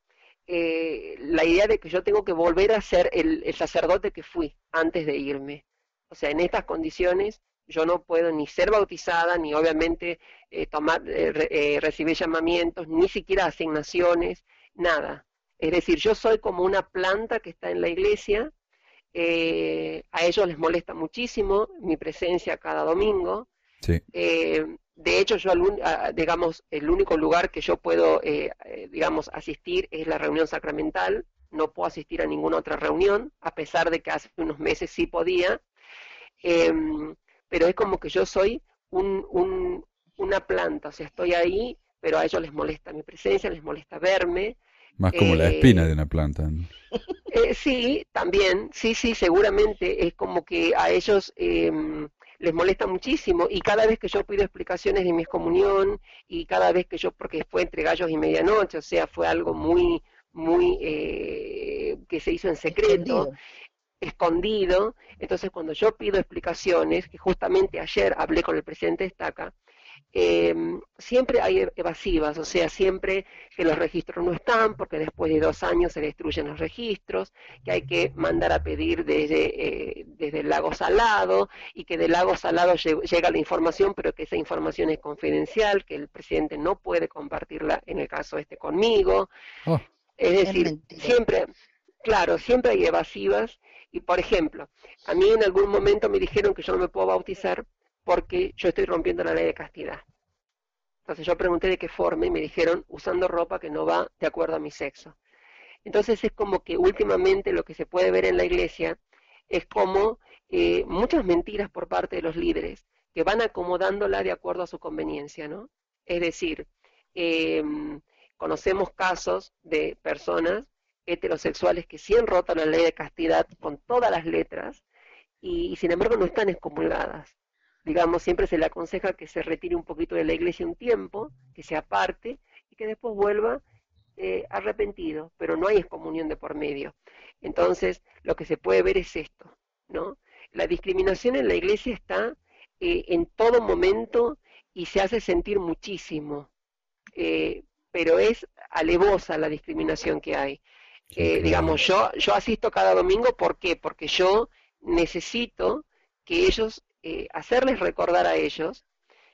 Speaker 8: la idea de que yo tengo que volver a ser el, el sacerdote que fui antes de irme. O sea, en estas condiciones yo no puedo ni ser bautizada, ni obviamente eh, tomar, eh, eh, recibir llamamientos, ni siquiera asignaciones, nada. Es decir, yo soy como una planta que está en la iglesia, a ellos les molesta muchísimo mi presencia cada domingo. De hecho, yo, digamos, el único lugar que yo puedo, digamos, asistir es la reunión sacramental. No puedo asistir a ninguna otra reunión, a pesar de que hace unos meses sí podía. Em, pero es como que yo soy un, una planta, o sea, estoy ahí, pero a ellos les molesta mi presencia, les molesta verme.
Speaker 4: Más como la espina de una planta.
Speaker 8: Eh, sí, también, sí, sí, seguramente es como que a ellos em, les molesta muchísimo y cada vez que yo pido explicaciones de mi excomunión y cada vez que yo, porque fue entre gallos y medianoche, o sea, fue algo muy, muy, eh, que se hizo en secreto escondido. Entonces, cuando yo pido explicaciones, que justamente ayer hablé con el presidente Estaca, eh, siempre hay evasivas, o sea, siempre que los registros no están, porque después de dos años se destruyen los registros, que hay que mandar a pedir desde, eh, desde el lago salado y que del lago salado llega la información, pero que esa información es confidencial, que el presidente no puede compartirla en el caso este conmigo. Oh. es decir, siempre, claro, siempre hay evasivas y por ejemplo, a mí en algún momento me dijeron que yo no me puedo bautizar porque yo estoy rompiendo la ley de castidad. Entonces yo pregunté de qué forma y me dijeron usando ropa que no va de acuerdo a mi sexo. Entonces es como que últimamente lo que se puede ver en la iglesia es como eh, muchas mentiras por parte de los líderes que van acomodándola de acuerdo a su conveniencia, ¿no? Es decir, em, conocemos casos de personas heterosexuales que sí han roto la ley de castidad con todas las letras y, sin embargo no están excomulgadas. Digamos, siempre se le aconseja que se retire un poquito de la iglesia un tiempo, que se aparte y que después vuelva eh, arrepentido, pero no hay excomunión de por medio. Entonces, lo que se puede ver es esto, ¿no? La discriminación en la iglesia está eh, en todo momento y se hace sentir muchísimo, eh, pero es alevosa la discriminación que hay digamos, yo, yo asisto cada domingo, ¿por qué? Porque yo necesito que ellos, eh, hacerles recordar a ellos,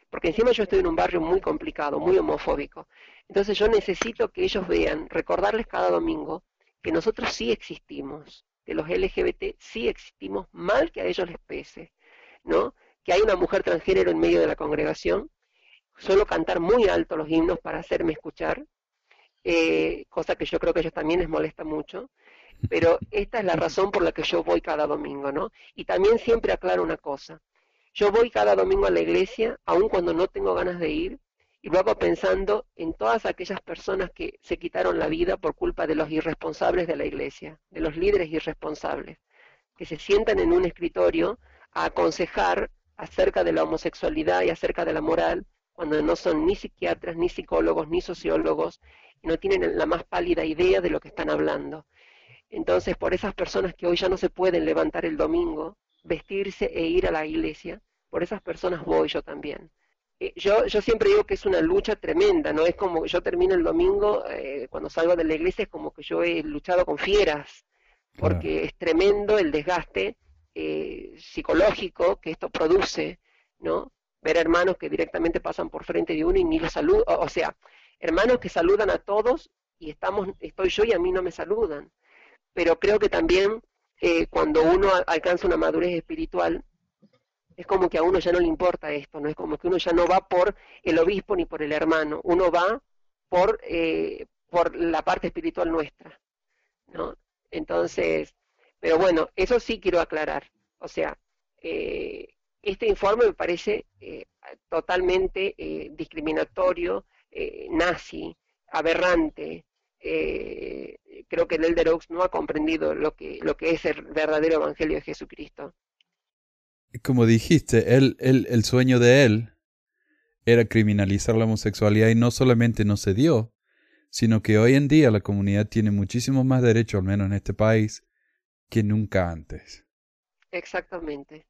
Speaker 8: porque encima yo estoy en un barrio muy complicado, muy homofóbico, entonces yo necesito que ellos vean, recordarles cada domingo, que nosotros sí existimos, que los LGBT sí existimos, mal que a ellos les pese, ¿no? Que hay una mujer transgénero en medio de la congregación, suelo cantar muy alto los himnos para hacerme escuchar, eh, cosa que yo creo que a ellos también les molesta mucho, pero esta es la [LAUGHS] razón por la que yo voy cada domingo, ¿no? Y también siempre aclaro una cosa, yo voy cada domingo a la iglesia, aun cuando no tengo ganas de ir, y lo hago pensando en todas aquellas personas que se quitaron la vida por culpa de los irresponsables de la iglesia, de los líderes irresponsables, que se sientan en un escritorio a aconsejar acerca de la homosexualidad y acerca de la moral, cuando no son ni psiquiatras, ni psicólogos, ni sociólogos, no tienen la más pálida idea de lo que están hablando. Entonces, por esas personas que hoy ya no se pueden levantar el domingo, vestirse e ir a la iglesia, por esas personas voy yo también. eh, yo, yo siempre digo que es una lucha tremenda, ¿no? Es como que yo termino el domingo, eh, cuando salgo de la iglesia, es como que yo he luchado con fieras, porque es tremendo el desgaste eh, psicológico que esto produce, ¿no? Ver hermanos que directamente pasan por frente de uno y ni los saludan, o, sea, hermanos que saludan a todos y estamos, estoy yo y a mí no me saludan. Pero creo que también cuando uno alcanza una madurez espiritual, es como que a uno ya no le importa esto, no es como que uno ya no va por el obispo ni por el hermano, uno va por, eh, por la parte espiritual nuestra, ¿no? Entonces, pero bueno, eso sí quiero aclarar, o sea, eh, este informe me parece eh, totalmente discriminatorio, nazi, aberrante, creo que el Elder Oaks no ha comprendido lo que, lo que es el verdadero Evangelio de Jesucristo
Speaker 4: como dijiste, él, el sueño de él era criminalizar la homosexualidad y no solamente no se dio, sino que hoy en día la comunidad tiene muchísimo más derecho, al menos en este país, que nunca antes.
Speaker 8: Exactamente.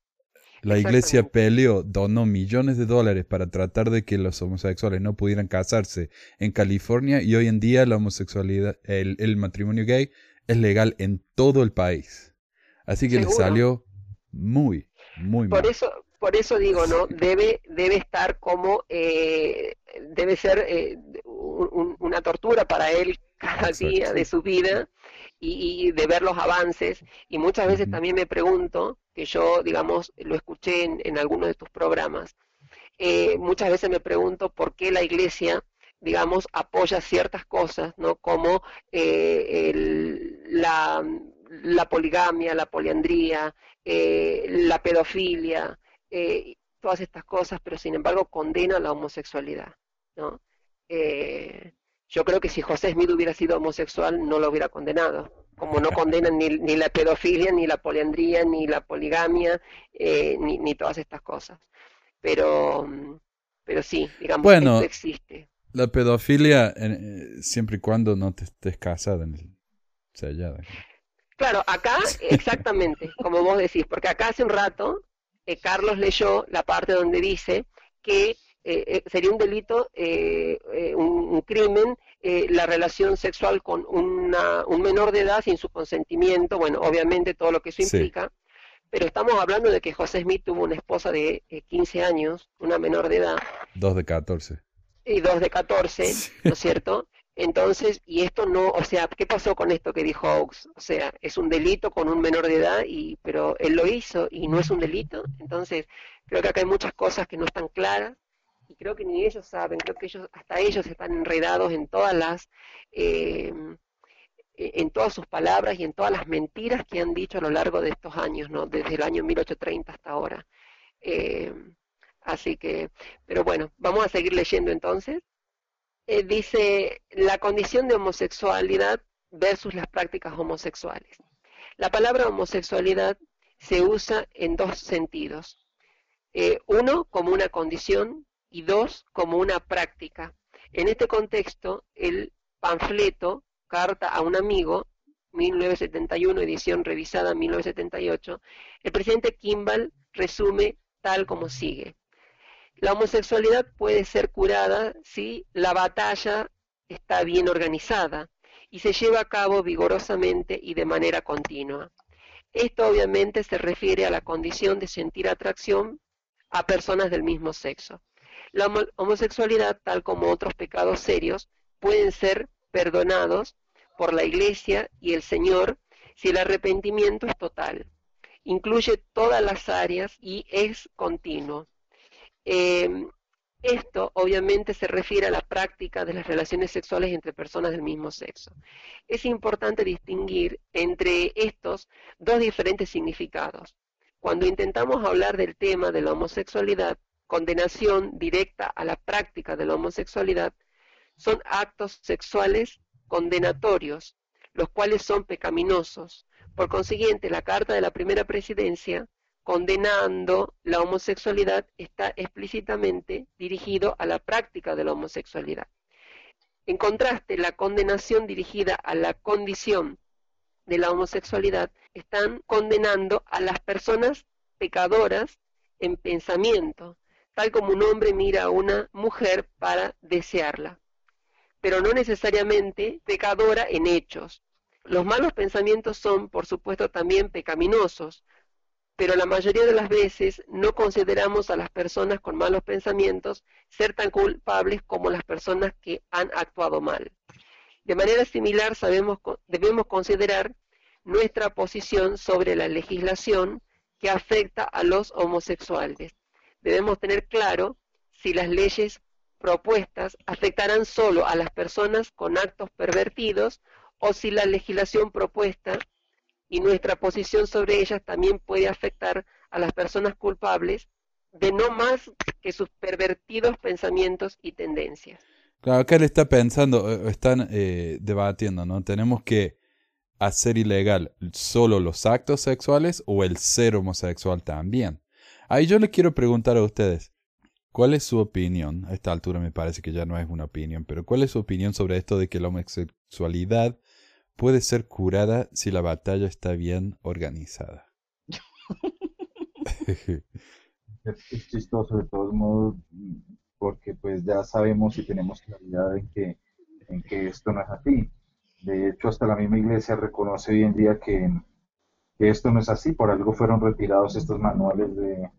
Speaker 4: La iglesia peleó, donó millones de dólares para tratar de que los homosexuales no pudieran casarse en California y hoy en día la homosexualidad, el, el matrimonio gay es legal en todo el país. Así que le salió muy,
Speaker 8: por eso, por eso digo, ¿no? Debe, debe estar como, eh, debe ser eh, una tortura para él cada día de su vida y, de ver los avances. Y muchas veces también me pregunto, que yo, digamos, lo escuché en, en algunos de tus programas, eh, muchas veces me pregunto por qué la iglesia digamos, apoya ciertas cosas, ¿no? Como la, la poligamia, la poliandría, eh, la pedofilia, eh, todas estas cosas, pero sin embargo condena la homosexualidad. ¿no? Eh, yo creo que si José Smith hubiera sido homosexual no lo hubiera condenado, como no condenan ni, ni la pedofilia, ni la poliandría, ni la poligamia, ni, ni, todas estas cosas. Pero, pero sí, digamos,
Speaker 4: bueno,
Speaker 8: esto existe.
Speaker 4: La pedofilia, siempre y cuando no te estés casada en el sellada.
Speaker 8: Claro, acá exactamente, como vos decís, porque acá hace un rato eh, Carlos leyó la parte donde dice que eh, eh, sería un delito, un, crimen, la relación sexual con una, un menor de edad sin su consentimiento, bueno, obviamente todo lo que eso implica, pero estamos hablando de que José Smith tuvo una esposa de 15 años, una menor de edad.
Speaker 4: Dos de 14.
Speaker 8: Y dos de 14, ¿no es cierto? Entonces, y esto no, o sea, ¿qué pasó con esto que dijo Oaks? O sea, es un delito con un menor de edad, y, pero él lo hizo y no es un delito. Entonces, creo que acá hay muchas cosas que no están claras y creo que ni ellos saben, creo que ellos, hasta ellos están enredados en todas las, eh, en todas sus palabras y en todas las mentiras que han dicho a lo largo de estos años, ¿no? Desde el año 1830 hasta ahora. Eh, así que, pero bueno, vamos a seguir leyendo entonces. Eh, dice la condición de homosexualidad versus las prácticas homosexuales. La palabra homosexualidad se usa en dos sentidos. Uno, como una condición y dos, como una práctica. En este contexto, el panfleto, Carta a un amigo, 1971, edición revisada 1978, el presidente Kimball resume tal como sigue. La homosexualidad puede ser curada si la batalla está bien organizada y se lleva a cabo vigorosamente y de manera continua. Esto obviamente se refiere a la condición de sentir atracción a personas del mismo sexo. La homosexualidad, tal como otros pecados serios, pueden ser perdonados por la Iglesia y el Señor si el arrepentimiento es total. Incluye todas las áreas y es continuo. Eh, esto obviamente se refiere a la práctica de las relaciones sexuales entre personas del mismo sexo. Es importante distinguir entre estos dos diferentes significados. Cuando intentamos hablar del tema de la homosexualidad, condenación directa a la práctica de la homosexualidad, son actos sexuales condenatorios, los cuales son pecaminosos. Por consiguiente, la Carta de la Primera Presidencia condenando la homosexualidad está explícitamente dirigido a la práctica de la homosexualidad. En contraste, la condenación dirigida a la condición de la homosexualidad están condenando a las personas pecadoras en pensamiento, tal como un hombre mira a una mujer para desearla, pero no necesariamente pecadora en hechos. Los malos pensamientos son, por supuesto, también pecaminosos, pero la mayoría de las veces no consideramos a las personas con malos pensamientos ser tan culpables como las personas que han actuado mal. De manera similar, debemos considerar nuestra posición sobre la legislación que afecta a los homosexuales. Debemos tener claro si las leyes propuestas afectarán solo a las personas con actos pervertidos o si la legislación propuesta y nuestra posición sobre ellas también puede afectar a las personas culpables de no más que sus pervertidos pensamientos y tendencias.
Speaker 4: Claro, acá él está pensando, eh, están eh, debatiendo, ¿no? Tenemos que hacer ilegal solo los actos sexuales o el ser homosexual también. Ahí yo le quiero preguntar a ustedes, ¿cuál es su opinión? A esta altura me parece que ya no es una opinión, pero ¿cuál es su opinión sobre esto de que la homosexualidad puede ser curada si la batalla está bien organizada?
Speaker 7: es, chistoso de todos modos porque pues ya sabemos y tenemos claridad en que, en que esto no es así. De hecho, hasta la misma iglesia reconoce hoy en día que, esto no es así, por algo fueron retirados estos manuales de,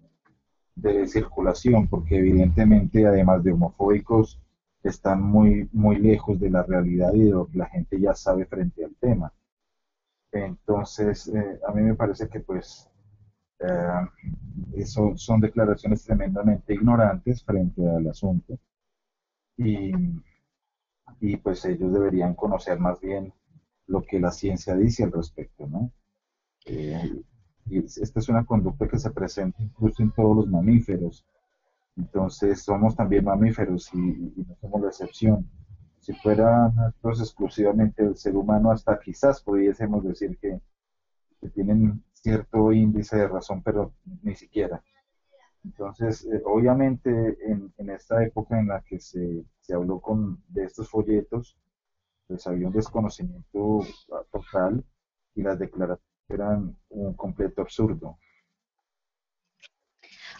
Speaker 7: de circulación, porque evidentemente, además de homofóbicos, están muy, muy lejos de la realidad y de lo que la gente ya sabe frente al tema. Entonces, eh, a mí me parece que pues eh, son declaraciones tremendamente ignorantes frente al asunto y, y pues ellos deberían conocer más bien lo que la ciencia dice al respecto, ¿no? Eh, y esta es una conducta que se presenta incluso en todos los mamíferos. Entonces somos también mamíferos y, no somos la excepción. Si fuera actos exclusivamente del ser humano, hasta quizás pudiésemos decir que, tienen cierto índice de razón, pero ni siquiera. Entonces, eh, obviamente, en, en, esta época en la que se, se habló con, de estos folletos, pues había un desconocimiento total y las declaraciones eran un completo absurdo.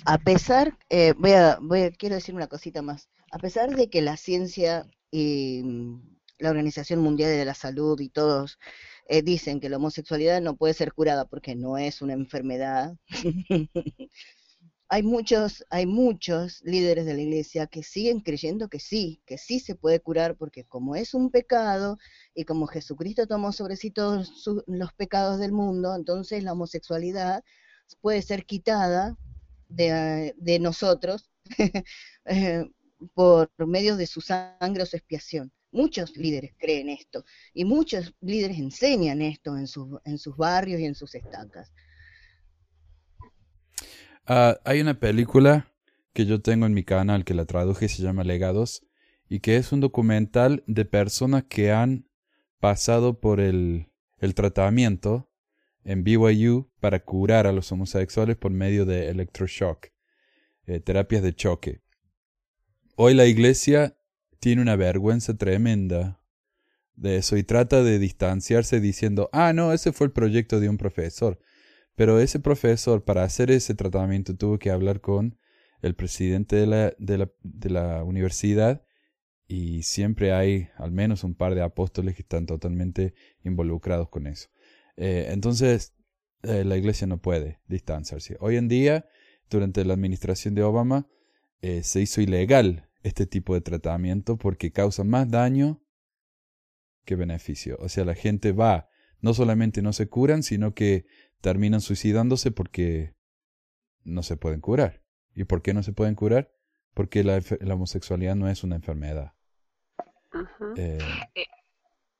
Speaker 6: A pesar, eh, voy, a, voy quiero decir una cosita más, a pesar de que la ciencia y mm, la Organización Mundial de la Salud y todos eh, dicen que la homosexualidad no puede ser curada porque no es una enfermedad, [LAUGHS] hay muchos, hay muchos líderes de la iglesia que siguen creyendo que sí, que sí se puede curar porque como es un pecado y como Jesucristo tomó sobre sí todos los pecados del mundo, entonces la homosexualidad puede ser quitada de, de nosotros [LAUGHS] eh, por medio de su sangre o su expiación. Muchos líderes creen esto y muchos líderes enseñan esto en, en sus barrios y en sus estacas.
Speaker 4: Ah, hay una película que yo tengo en mi canal que la traduje, se llama Legados, y que es un documental de personas que han pasado por el, el tratamiento en BYU para curar a los homosexuales por medio de electroshock, eh, terapias de choque. Hoy la iglesia tiene una vergüenza tremenda de eso y trata de distanciarse diciendo, ah, no, ese fue el proyecto de un profesor. Pero ese profesor, para hacer ese tratamiento, tuvo que hablar con el presidente de la, universidad y siempre hay al menos un par de apóstoles que están totalmente involucrados con eso. Eh, entonces, eh, la iglesia no puede distanciarse. Hoy en día, durante la administración de Obama, eh, se hizo ilegal este tipo de tratamiento porque causa más daño que beneficio. O sea, la gente va, no solamente no se curan, sino que terminan suicidándose porque no se pueden curar. ¿Y por qué no se pueden curar? Porque la, homosexualidad no es una enfermedad.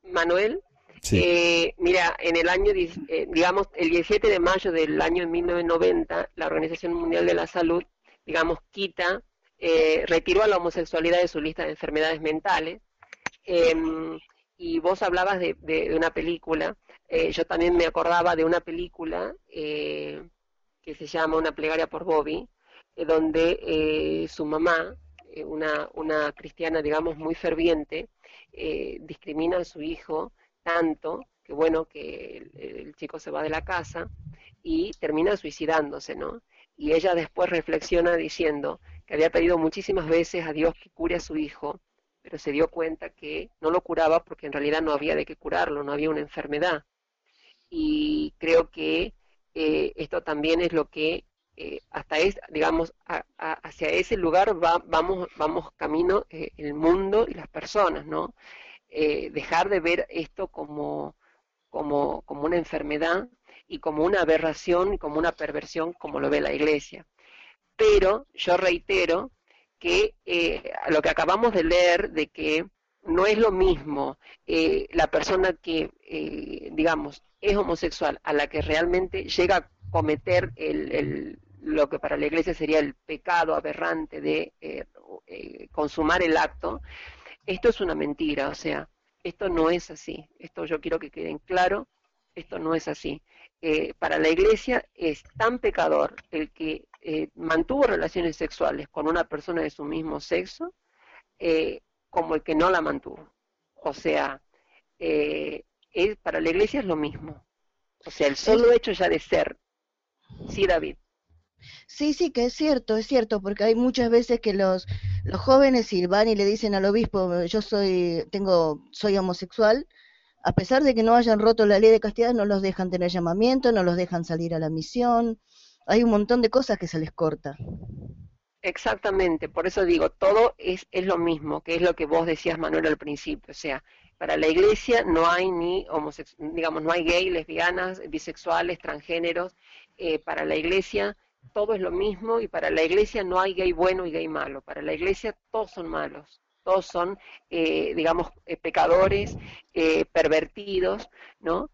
Speaker 8: Manuel, eh, mira, en el año, eh, digamos, el 17 de mayo del año 1990, la Organización Mundial de la Salud, digamos, quita, eh, retiró a la homosexualidad de su lista de enfermedades mentales. Em, y vos hablabas de, una película, yo también me acordaba de una película que se llama Una plegaria por Bobby, donde su mamá, una, una cristiana, digamos, muy ferviente, discrimina a su hijo tanto que bueno que el, chico se va de la casa y termina suicidándose, ¿no? Y ella después reflexiona diciendo que había pedido muchísimas veces a Dios que cure a su hijo, pero se dio cuenta que no lo curaba porque en realidad no había de qué curarlo, no había una enfermedad. Y creo que eh, esto también es lo que eh, hasta es, digamos, hacia ese lugar va, vamos, vamos camino eh, el mundo y las personas, ¿no? dejar de ver esto como, como, como una enfermedad y como una aberración y como una perversión como lo ve la iglesia. Pero yo reitero que lo que acabamos de leer de que no es lo mismo eh, la persona que, eh, digamos, es homosexual a la que realmente llega a cometer el, lo que para la iglesia sería el pecado aberrante de consumar el acto, esto es una mentira, o sea, esto no es así. Esto yo quiero que quede claro, esto no es así. para la iglesia es tan pecador el que eh, mantuvo relaciones sexuales con una persona de su mismo sexo eh, como el que no la mantuvo. O sea, eh, es, para la iglesia es lo mismo. O sea, el solo hecho ya de ser. Sí, David.
Speaker 6: Sí, sí, que es cierto, es cierto, porque hay muchas veces que los, los jóvenes van y le dicen al obispo, yo soy, tengo, soy homosexual, a pesar de que no hayan roto la ley de castidad, no los dejan tener llamamiento, no los dejan salir a la misión, hay un montón de cosas que se les corta.
Speaker 8: Exactamente, por eso digo, todo es, es lo mismo, que es lo que vos decías, Manuel, al principio. O sea, para la iglesia no hay ni digamos, no hay gay, lesbianas, bisexuales, transgéneros. Eh, para la iglesia todo es lo mismo y para la iglesia no hay gay bueno y gay malo. Para la iglesia todos son malos, todos son, eh, digamos, eh, pecadores, pervertidos, ¿no?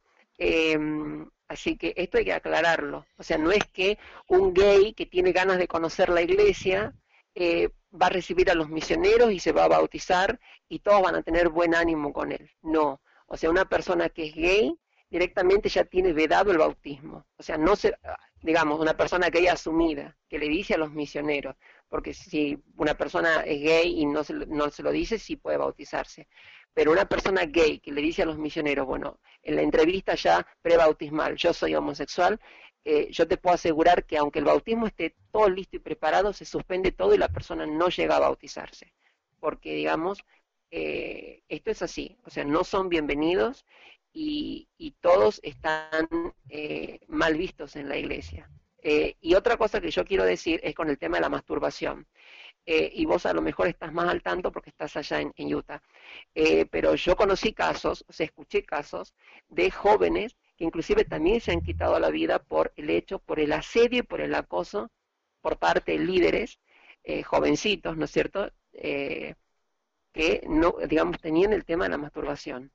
Speaker 8: Así que esto hay que aclararlo. O sea, no es que un gay que tiene ganas de conocer la iglesia eh, va a recibir a los misioneros y se va a bautizar y todos van a tener buen ánimo con él. No. O sea, una persona que es gay directamente ya tiene vedado el bautismo. O sea, no se, digamos, una persona gay asumida, que le dice a los misioneros, porque si una persona es gay y no se, no se lo dice, sí puede bautizarse. Pero una persona gay que le dice a los misioneros, bueno, en la entrevista ya prebautismal, yo soy homosexual, eh, yo te puedo asegurar que aunque el bautismo esté todo listo y preparado, se suspende todo y la persona no llega a bautizarse. Porque, digamos, eh, esto es así, o sea, no son bienvenidos y, todos están eh, mal vistos en la iglesia. Y otra cosa que yo quiero decir es con el tema de la masturbación. Eh, y vos a lo mejor estás más al tanto porque estás allá en, Utah. Eh, pero yo conocí casos, o sea, escuché casos de jóvenes que inclusive también se han quitado la vida por el hecho, por el asedio y por el acoso por parte de líderes eh, jovencitos, ¿no es cierto?, que no, digamos, tenían el tema de la masturbación.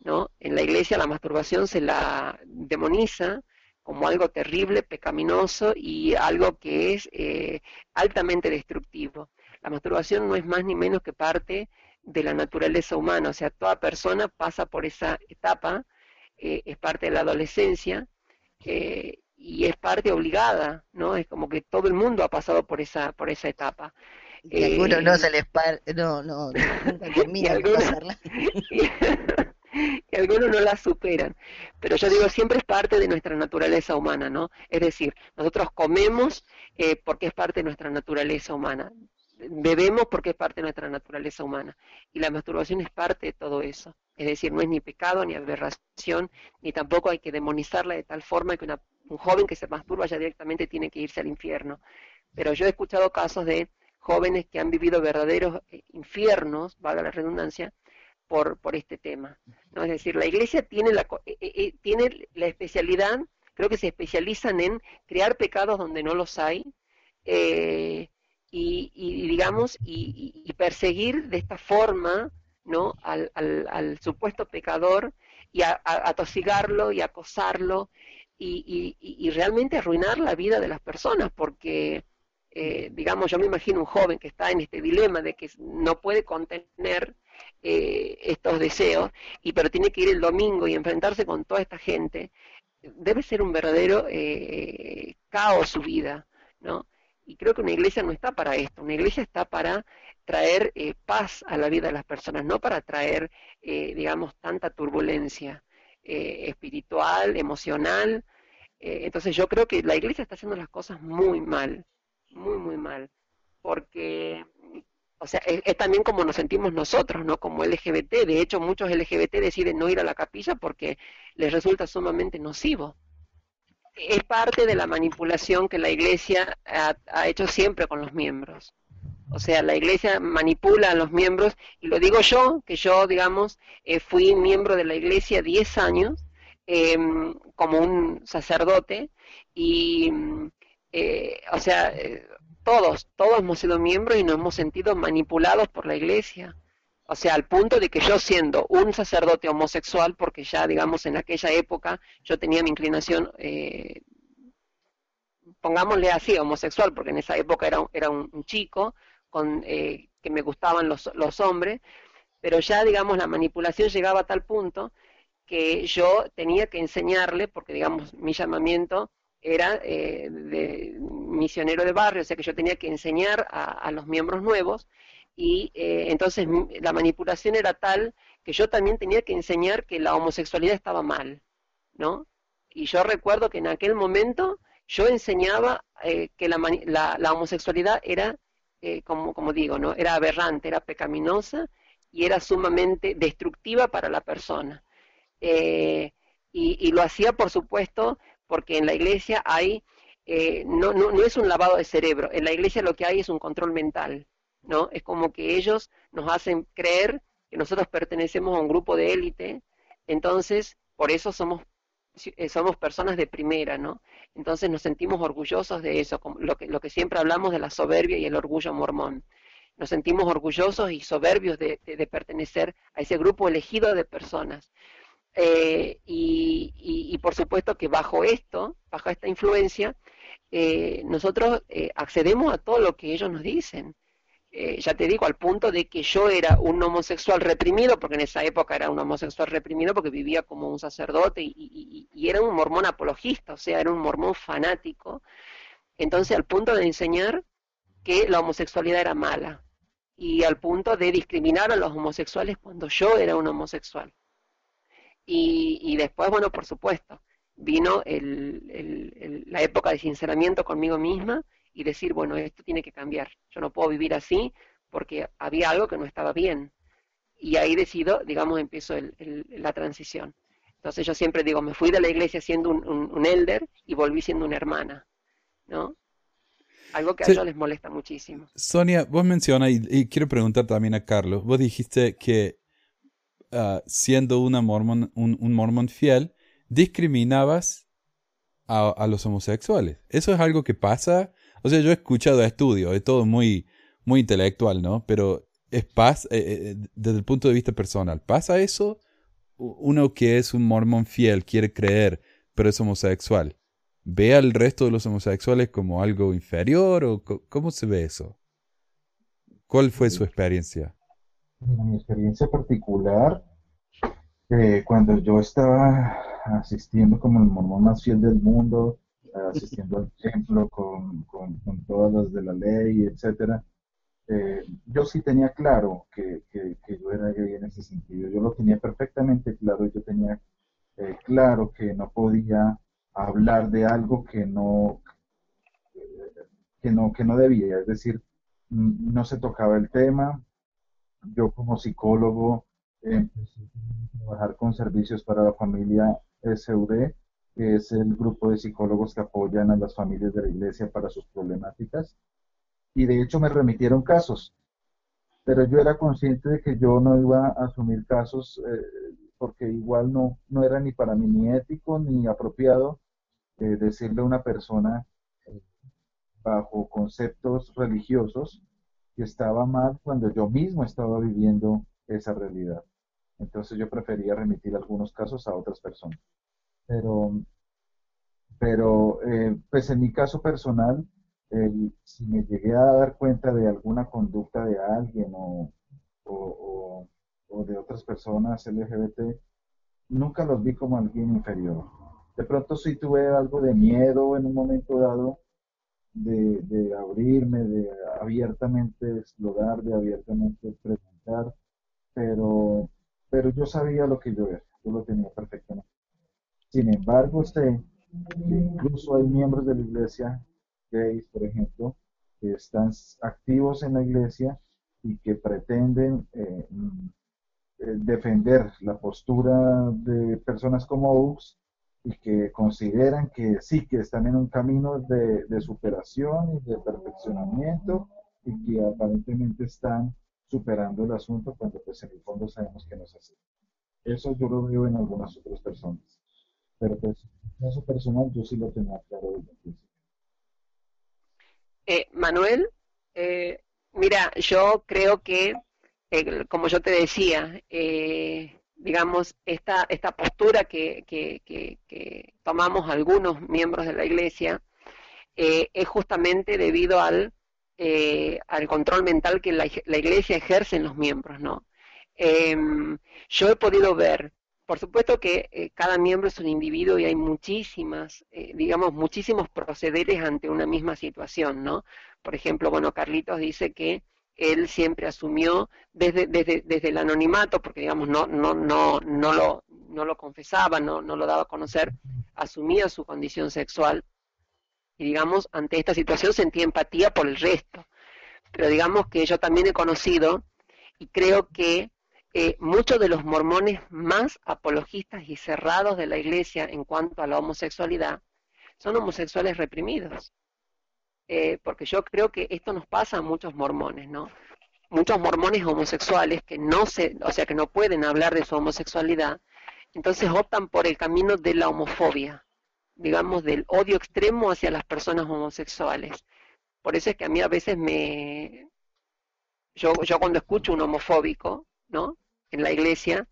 Speaker 8: ¿no? En la iglesia la masturbación se la demoniza, como algo terrible, pecaminoso y algo que es eh, altamente destructivo. La masturbación no es más ni menos que parte de la naturaleza humana, o sea, toda persona pasa por esa etapa, eh, es parte de la adolescencia eh, y es parte obligada, ¿no? Es como que todo el mundo ha pasado por esa por esa etapa.
Speaker 6: Y algunos no se les par no, no, nunca [LAUGHS] de pasarla. [LAUGHS]
Speaker 8: y algunos no la superan. Pero yo digo, siempre es parte de nuestra naturaleza humana, ¿no? Es decir, nosotros comemos eh, porque es parte de nuestra naturaleza humana, bebemos porque es parte de nuestra naturaleza humana, y la masturbación es parte de todo eso. Es decir, no es ni pecado, ni aberración, ni tampoco hay que demonizarla de tal forma que un joven que se masturba ya directamente tiene que irse al infierno. Pero yo he escuchado casos de jóvenes que han vivido verdaderos eh, infiernos, valga la redundancia, por, por este tema. ¿no? Es decir, la iglesia tiene la, eh, eh, eh, tiene la especialidad, creo que se especializan en crear pecados donde no los hay, y, y, digamos, y, perseguir de esta forma ¿no? al, al, supuesto pecador y a, atosigarlo y acosarlo y, y, realmente arruinar la vida de las personas, porque, digamos, yo me imagino un joven que está en este dilema de que no puede contener eh, estos deseos, y pero tiene que ir el domingo y enfrentarse con toda esta gente, debe ser un verdadero eh, caos su vida, ¿no? Y creo que una iglesia no está para esto, una iglesia está para traer eh, paz a la vida de las personas, no para traer, digamos, tanta turbulencia espiritual, emocional. entonces yo creo que la iglesia está haciendo las cosas muy mal, muy, muy mal porque o sea, es, también como nos sentimos nosotros, ¿no? Como LGBT. De hecho, muchos LGBT deciden no ir a la capilla porque les resulta sumamente nocivo. Es parte de la manipulación que la iglesia ha, hecho siempre con los miembros. O sea, la iglesia manipula a los miembros, y lo digo yo, que yo, digamos, eh, fui miembro de la iglesia 10 años em, como un sacerdote, y, eh, o sea, eh, todos, todos hemos sido miembros y nos hemos sentido manipulados por la iglesia. O sea, al punto de que yo siendo un sacerdote homosexual, porque ya, digamos, en aquella época yo tenía mi inclinación, eh, pongámosle así, homosexual, porque en esa época era, era un, chico con, eh, que me gustaban los, los hombres, pero ya, digamos, la manipulación llegaba a tal punto que yo tenía que enseñarle, porque, digamos, mi llamamiento era eh, de misionero de barrio, o sea que yo tenía que enseñar a, los miembros nuevos y eh, entonces la manipulación era tal que yo también tenía que enseñar que la homosexualidad estaba mal, ¿no? Y yo recuerdo que en aquel momento yo enseñaba eh, que la, la, homosexualidad era, como, como digo, ¿no? Era aberrante, era pecaminosa y era sumamente destructiva para la persona. y, y, lo hacía, por supuesto, porque en la iglesia hay, eh, no, no, no es un lavado de cerebro, en la iglesia lo que hay es un control mental, ¿no? Es como que ellos nos hacen creer que nosotros pertenecemos a un grupo de élite, entonces por eso somos eh, somos personas de primera, ¿no? Entonces nos sentimos orgullosos de eso, lo que, lo que siempre hablamos de la soberbia y el orgullo mormón. Nos sentimos orgullosos y soberbios de pertenecer a ese grupo elegido de personas. Eh, y, por supuesto que bajo esto, bajo esta influencia, eh, nosotros eh, accedemos a todo lo que ellos nos dicen. ya te digo, al punto de que yo era un homosexual reprimido, porque en esa época era un homosexual reprimido porque vivía como un sacerdote y, y era un mormón apologista, o sea, era un mormón fanático. Entonces, al punto de enseñar que la homosexualidad era mala y al punto de discriminar a los homosexuales cuando yo era un homosexual. Y, después, bueno, por supuesto, vino la época de sinceramiento conmigo misma y decir, bueno, esto tiene que cambiar. Yo no puedo vivir así porque había algo que no estaba bien. Y ahí decido, digamos, empiezo la transición. Entonces yo siempre digo, me fui de la iglesia siendo un, elder y volví siendo una hermana, ¿no? Algo que a ellos les molesta muchísimo.
Speaker 4: Sonia, vos mencionas, y, quiero preguntar también a Carlos, vos dijiste que Ah, siendo una mormon, un, un mormón fiel, discriminabas a, los homosexuales. Eso es algo que pasa. O sea, yo he escuchado estudios, es todo muy, muy intelectual, ¿no? Pero es paz, eh, eh, desde el punto de vista personal. ¿Pasa eso? Uno que es un mormón fiel, quiere creer, pero es homosexual. ¿Ve al resto de los homosexuales como algo inferior o cómo se ve eso? ¿Cuál fue su experiencia?
Speaker 7: Mi experiencia particular, eh, cuando yo estaba asistiendo como el mormón más fiel del mundo, asistiendo al templo con, con, todas las de la ley, etcétera, eh, yo sí tenía claro que, que, yo era gay en ese sentido. Yo lo tenía perfectamente claro. Yo tenía eh, claro que no podía hablar de algo que no, que no, que no debía. Es decir, no se tocaba el tema, yo como psicólogo empecé a trabajar con servicios para la familia SUD, que es el grupo de psicólogos que apoyan a las familias de la iglesia para sus problemáticas. Y de hecho me remitieron casos, pero yo era consciente de que yo no iba a asumir casos eh, porque igual no, no era ni para mí ni ético ni apropiado eh, decirle a una persona eh, bajo conceptos religiosos estaba mal cuando yo mismo estaba viviendo esa realidad. Entonces yo prefería remitir algunos casos a otras personas. Pero, pero eh, pues en mi caso personal, si me llegué a dar cuenta de alguna conducta de alguien o, o, o de otras personas LGBT, nunca los vi como alguien inferior. De pronto sí tuve algo de miedo en un momento dado, de, abrirme, de abiertamente explorar, de abiertamente preguntar, pero, pero yo sabía lo que yo era, yo lo tenía perfectamente. Sin embargo, sé que incluso hay miembros de la iglesia, gays, por ejemplo, que están activos en la iglesia y que pretenden eh, mm, eh, defender la postura de personas como Ux y que consideran que sí, que están en un camino de, de superación y de perfeccionamiento y que aparentemente están superando el asunto cuando pues en el fondo sabemos que no es así. Eso yo lo veo en algunas otras personas. Pero pues en caso personal yo sí lo tenía claro desde el principio.
Speaker 8: Eh, Manuel, eh, mira, yo creo que, eh, como yo te decía, eh, digamos, esta, esta postura que, que, que, que, tomamos algunos miembros de la Iglesia eh, es justamente debido al, eh, al control mental que la, Iglesia ejerce en los miembros, ¿no? Em, yo he podido ver, por supuesto que eh, cada miembro es un individuo y hay muchísimas, eh, digamos, muchísimos procederes ante una misma situación, ¿no? Por ejemplo, bueno, Carlitos dice que él siempre asumió desde, desde, desde el anonimato, porque digamos no, no, no, no, lo, no lo confesaba, no, no lo daba a conocer, asumía su condición sexual y digamos ante esta situación sentía empatía por el resto. Pero digamos que yo también he conocido y creo que eh, muchos de los mormones más apologistas y cerrados de la iglesia en cuanto a la homosexualidad son homosexuales reprimidos eh, porque yo creo que esto nos pasa a muchos mormones, ¿no? Muchos mormones homosexuales que no se, o sea, que no pueden hablar de su homosexualidad, entonces optan por el camino de la homofobia, digamos, del odio extremo hacia las personas homosexuales. Por eso es que a mí a veces me, yo, yo cuando escucho un homofóbico, ¿no? En la iglesia,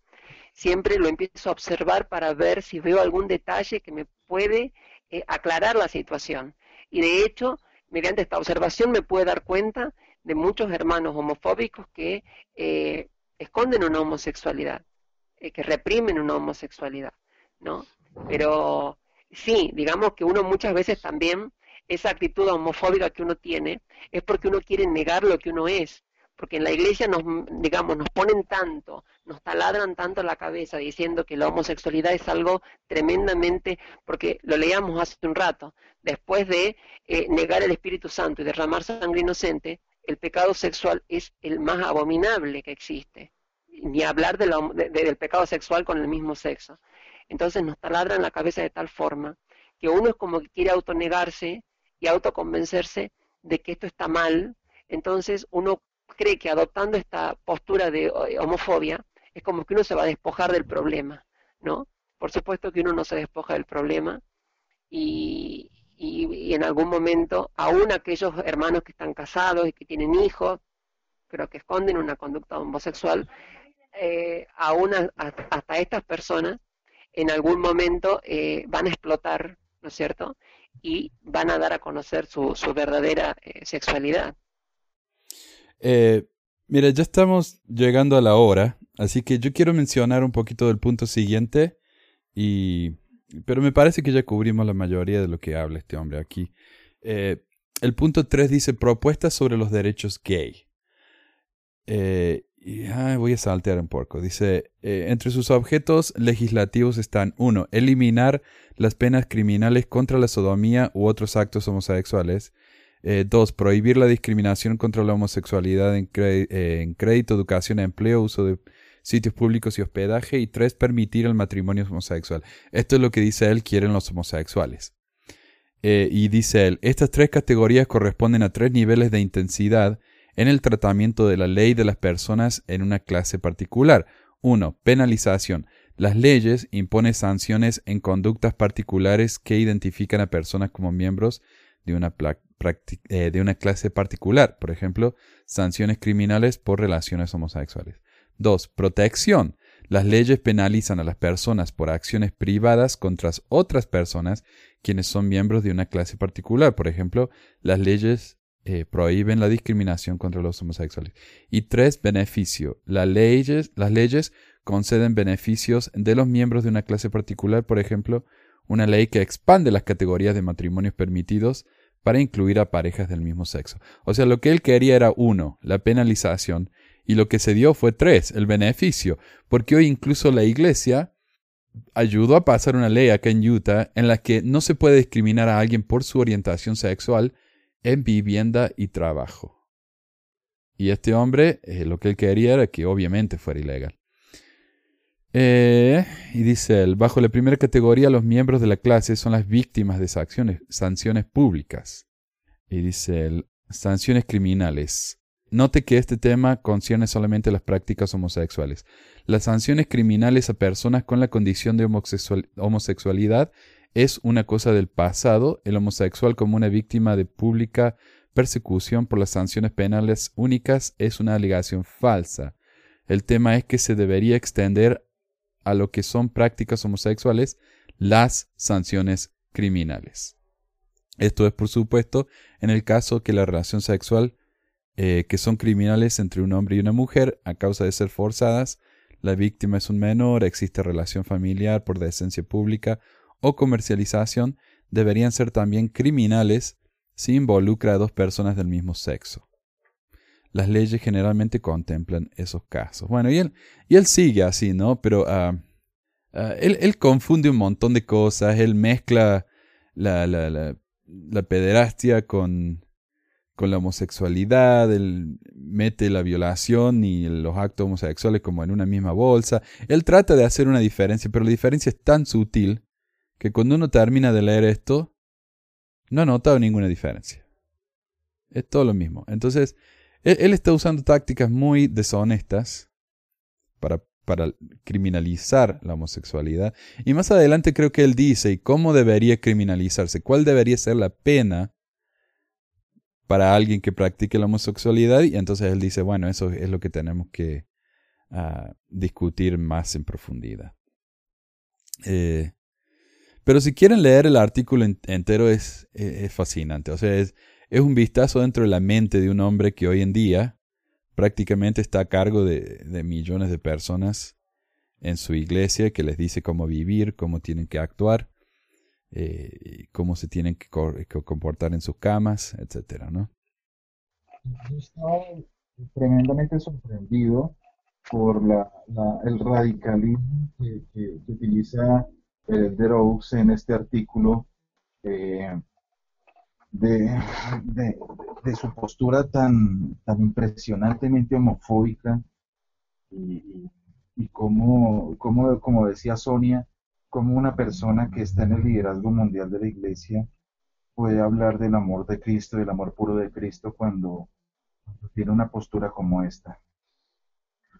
Speaker 8: siempre lo empiezo a observar para ver si veo algún detalle que me puede eh, aclarar la situación. Y de hecho, mediante esta observación me puedo dar cuenta de muchos hermanos homofóbicos que eh, esconden una homosexualidad, eh, que reprimen una homosexualidad, ¿no? Pero sí, digamos que uno muchas veces también, esa actitud homofóbica que uno tiene, es porque uno quiere negar lo que uno es, porque en la iglesia nos, digamos, nos ponen tanto, nos taladran tanto la cabeza diciendo que la homosexualidad es algo tremendamente, porque lo leíamos hace un rato, después de eh, negar el Espíritu Santo y derramar sangre inocente, el pecado sexual es el más abominable que existe, ni hablar de la, de, del pecado sexual con el mismo sexo. Entonces nos taladran la cabeza de tal forma que uno es como que quiere autonegarse y autoconvencerse de que esto está mal, entonces uno cree que adoptando esta postura de eh, homofobia es como que uno se va a despojar del problema, ¿no? Por supuesto que uno no se despoja del problema y, en algún momento, aún aquellos hermanos que están casados y que tienen hijos, pero que esconden una conducta homosexual, eh, aún hasta estas personas en algún momento eh, van a explotar, ¿no es cierto? Y van a dar a conocer su, su verdadera eh, sexualidad.
Speaker 4: Eh, mira, ya estamos llegando a la hora, así que yo quiero mencionar un poquito del punto siguiente, y, pero me parece que ya cubrimos la mayoría de lo que habla este hombre aquí. Eh, el punto 3 dice propuestas sobre los derechos gay. Eh, y, ay, voy a saltear un poco. Dice, entre sus objetos legislativos están, uno, eliminar las penas criminales contra la sodomía u otros actos homosexuales. Eh, dos, prohibir la discriminación contra la homosexualidad eh, en, crédito, educación, empleo, uso de sitios públicos y hospedaje. Y tres, permitir el matrimonio homosexual. Esto es lo que dice él, quieren los homosexuales. Eh, y dice él, estas tres categorías corresponden a tres niveles de intensidad en el tratamiento de la ley de las personas en una clase particular. Uno, Penalización. Las leyes imponen sanciones en conductas particulares que identifican a personas como miembros de una eh, de una clase particular, por ejemplo, sanciones criminales por relaciones homosexuales. 2. Protección. Las leyes penalizan a las personas por acciones privadas contra otras personas quienes son miembros de una clase particular. Por ejemplo, las leyes eh, prohíben la discriminación contra los homosexuales. Y 3. Beneficio. Las leyes, las leyes conceden beneficios de los miembros de una clase particular. Por ejemplo, una ley que expande las categorías de matrimonios permitidos para incluir a parejas del mismo sexo. O sea, lo que él quería era uno, la penalización, y lo que se dio fue tres, el beneficio, porque hoy incluso la iglesia ayudó a pasar una ley acá en Utah en la que no se puede discriminar a alguien por su orientación sexual en vivienda y trabajo. Y este hombre, eh, lo que él quería era que obviamente fuera ilegal. Eh, y dice él, bajo la primera categoría, los miembros de la clase son las víctimas de sanciones, sanciones públicas. Y dice él, sanciones criminales. Note que este tema concierne solamente las prácticas homosexuales. Las sanciones criminales a personas con la condición de homosexualidad es una cosa del pasado, el homosexual como una víctima de pública persecución por las sanciones penales únicas es una alegación falsa. El tema es que se debería extender a lo que son prácticas homosexuales las sanciones criminales. Esto es, por supuesto, en el caso que la relación sexual eh, que son criminales entre un hombre y una mujer a causa de ser forzadas, la víctima es un menor, existe relación familiar por decencia pública o comercialización, deberían ser también criminales si involucra a dos personas del mismo sexo. Las leyes generalmente contemplan esos casos. Bueno, y él, y él sigue así, ¿no? Pero ah, ah, él, confunde un montón de cosas, él mezcla la, la, pederastia con, con la homosexualidad, él mete la violación y los actos homosexuales como en una misma bolsa. Él trata de hacer una diferencia, pero la diferencia es tan sutil que cuando uno termina de leer esto, no ha notado ninguna diferencia. Es todo lo mismo. Entonces, él, está usando tácticas muy deshonestas para, criminalizar la homosexualidad. Y más adelante creo que él dice, ¿y cómo debería criminalizarse? ¿Cuál debería ser la pena para alguien que practique la homosexualidad? Y entonces él dice, bueno, eso es lo que tenemos que ah, discutir más en profundidad. Eh, pero si quieren leer el artículo entero es, es, fascinante. O sea, es, es, un vistazo dentro de la mente de un hombre que hoy en día prácticamente está a cargo de, millones de personas en su iglesia que les dice cómo vivir, cómo tienen que actuar, eh, cómo se tienen que, comportar en sus camas, etcétera, ¿no?
Speaker 7: Yo estaba tremendamente sorprendido por el radicalismo que, que utiliza eh, en este artículo eh, de, de, su postura tan, tan impresionantemente homofóbica y, y, como, como, decía Sonia, como una persona que está en el liderazgo mundial de la iglesia puede hablar del amor de Cristo, del amor puro de Cristo cuando, tiene una postura como esta.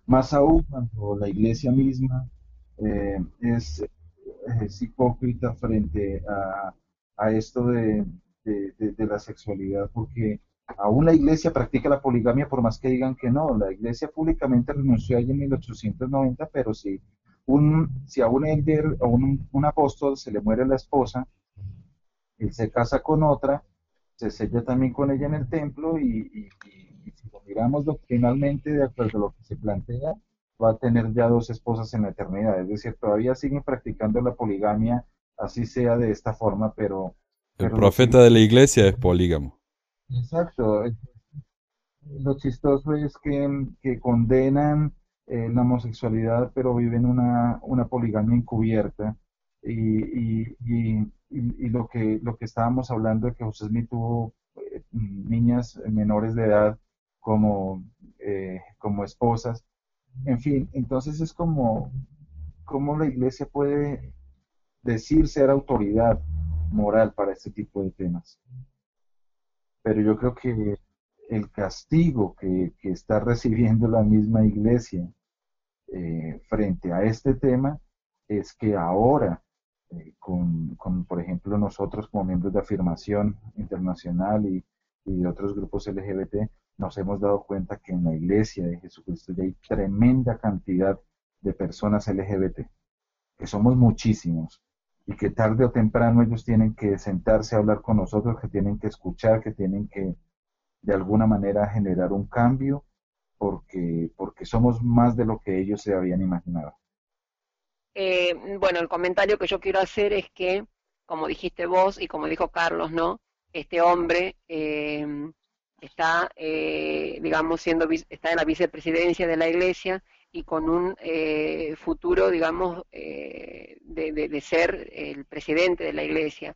Speaker 7: Más aún cuando la iglesia misma eh, es es hipócrita frente a, a esto de, de, la sexualidad, porque aún la iglesia practica la poligamia por más que digan que no. La iglesia públicamente renunció allí en 1890, pero si, un, si a un elder o un, un apóstol se le muere la esposa, él se casa con otra, se sella también con ella en el templo y, y si lo miramos doctrinalmente de acuerdo a lo que se plantea, va a tener ya dos esposas en la eternidad. Es decir, todavía siguen practicando la poligamia, así sea de esta forma, pero...
Speaker 4: El profeta de la iglesia es polígamo.
Speaker 7: Exacto. Lo chistoso es que, que condenan eh, la homosexualidad, pero viven una, una poligamia encubierta. Y, y, y, y, lo, que, lo que estábamos hablando de que José Smith tuvo eh, niñas menores de edad como, eh, como esposas, en fin, entonces es como, como la iglesia puede decir ser autoridad moral para este tipo de temas. Pero yo creo que el castigo que, está [LAUGHS] recibiendo la misma iglesia eh, frente a este tema es que ahora, eh, con, con, por ejemplo, nosotros como miembros de afirmación internacional y, y de otros grupos LGBT, nos hemos dado cuenta que en la iglesia de Jesucristo ya hay tremenda cantidad de personas LGBT, que somos muchísimos, y que tarde o temprano ellos tienen que sentarse a hablar con nosotros, que tienen que escuchar, que tienen que de alguna manera generar un cambio, porque, porque somos más de lo que ellos se habían imaginado.
Speaker 8: Eh, bueno, el comentario que yo quiero hacer es que, como dijiste vos y como dijo Carlos, ¿no? Este hombre eh, está, eh, digamos, siendo, está en la vicepresidencia de la Iglesia y con un eh, futuro, digamos, eh, de, ser el presidente de la Iglesia.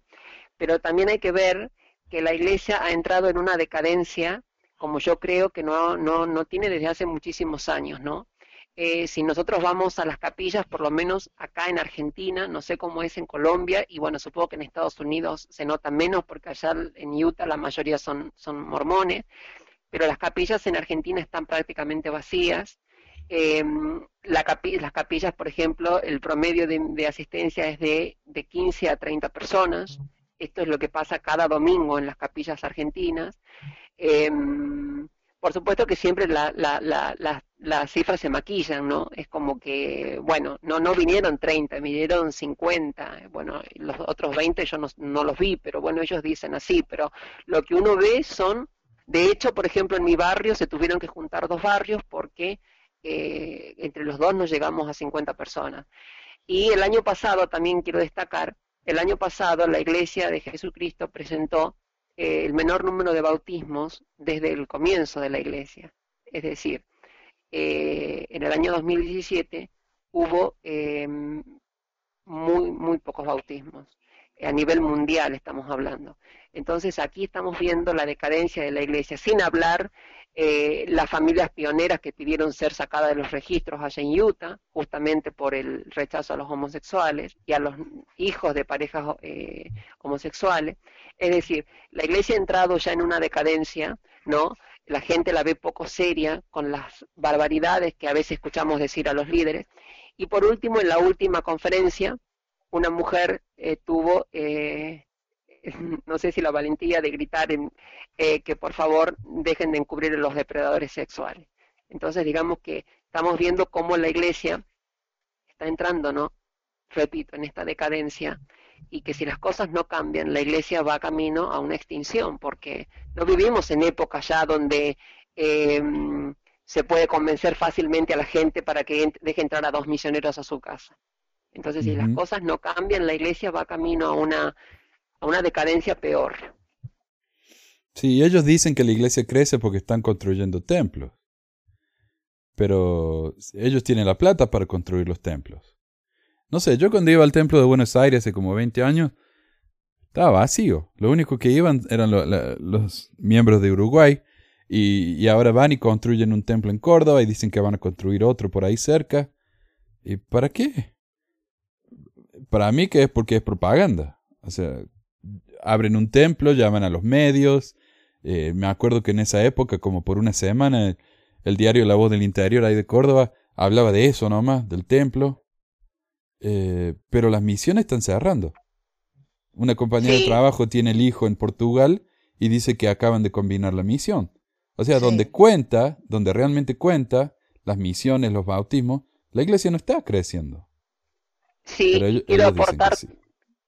Speaker 8: Pero también hay que ver que la iglesia ha entrado en una decadencia, como yo creo que no, no, no tiene desde hace muchísimos años, ¿no? Eh, si nosotros vamos a las capillas, por lo menos acá en Argentina, no sé cómo es en Colombia, y bueno, supongo que en Estados Unidos se nota menos porque allá en Utah la mayoría son, son mormones, pero las capillas en Argentina están prácticamente vacías. Eh, la las capillas, por ejemplo, el promedio de, asistencia es de, de, 15 a 30 personas. Esto es lo que pasa cada domingo en las capillas argentinas. Eh, por supuesto que siempre la, las cifras se maquillan, ¿no? Es como que, bueno, no, no vinieron 30, vinieron 50, bueno, los otros 20 yo no, no los vi, pero bueno, ellos dicen así, pero lo que uno ve son, de hecho, por ejemplo, en mi barrio se tuvieron que juntar dos barrios porque eh, entre los dos nos llegamos a 50 personas. Y el año pasado, también quiero destacar, el año pasado la Iglesia de Jesucristo presentó eh, el menor número de bautismos desde el comienzo de la Iglesia. Es decir, eh, en el año 2017 hubo muy, muy pocos bautismos. A nivel mundial estamos hablando. Entonces aquí estamos viendo la decadencia de la iglesia, sin hablar eh, las familias pioneras que pidieron ser sacadas de los registros allá en Utah, justamente por el rechazo a los homosexuales y a los hijos de parejas eh, homosexuales. Es decir, la iglesia ha entrado ya en una decadencia, ¿no? La gente la ve poco seria con las barbaridades que a veces escuchamos decir a los líderes. Y por último, en la última conferencia, una mujer eh, tuvo [LAUGHS] no sé si la valentía de gritar en, eh, que por favor dejen de encubrir a los depredadores sexuales. Entonces, digamos que estamos viendo cómo la iglesia está entrando, ¿no? Repito, en esta decadencia y que si las cosas no cambian, la iglesia va camino a una extinción, porque no vivimos en épocas ya donde em, se puede convencer fácilmente a la gente para que deje entrar a dos misioneros a su casa. Entonces, si las cosas no cambian, la iglesia va camino a una a una decadencia peor.
Speaker 4: Sí, ellos dicen que la iglesia crece porque están construyendo templos. Pero ellos tienen la plata para construir los templos. No sé, yo cuando iba al templo de Buenos Aires hace como 20 años, estaba vacío. Lo único que iban eran los miembros de Uruguay. Y, y, ahora van y construyen un templo en Córdoba y dicen que van a construir otro por ahí cerca. ¿Y para qué? Para mí que es porque es propaganda. O sea, abren un templo, llaman a los medios. Eh, me acuerdo que en esa época, como por una semana, el, diario La Voz del Interior ahí de Córdoba hablaba de eso nomás, del templo. Eh, pero las misiones están cerrando. Una compañía de trabajo tiene el hijo en Portugal y dice que acaban de combinar la misión. O sea, donde cuenta, donde realmente cuenta, las misiones, los bautismos, la iglesia no está creciendo.
Speaker 8: Sí, quiero aportar,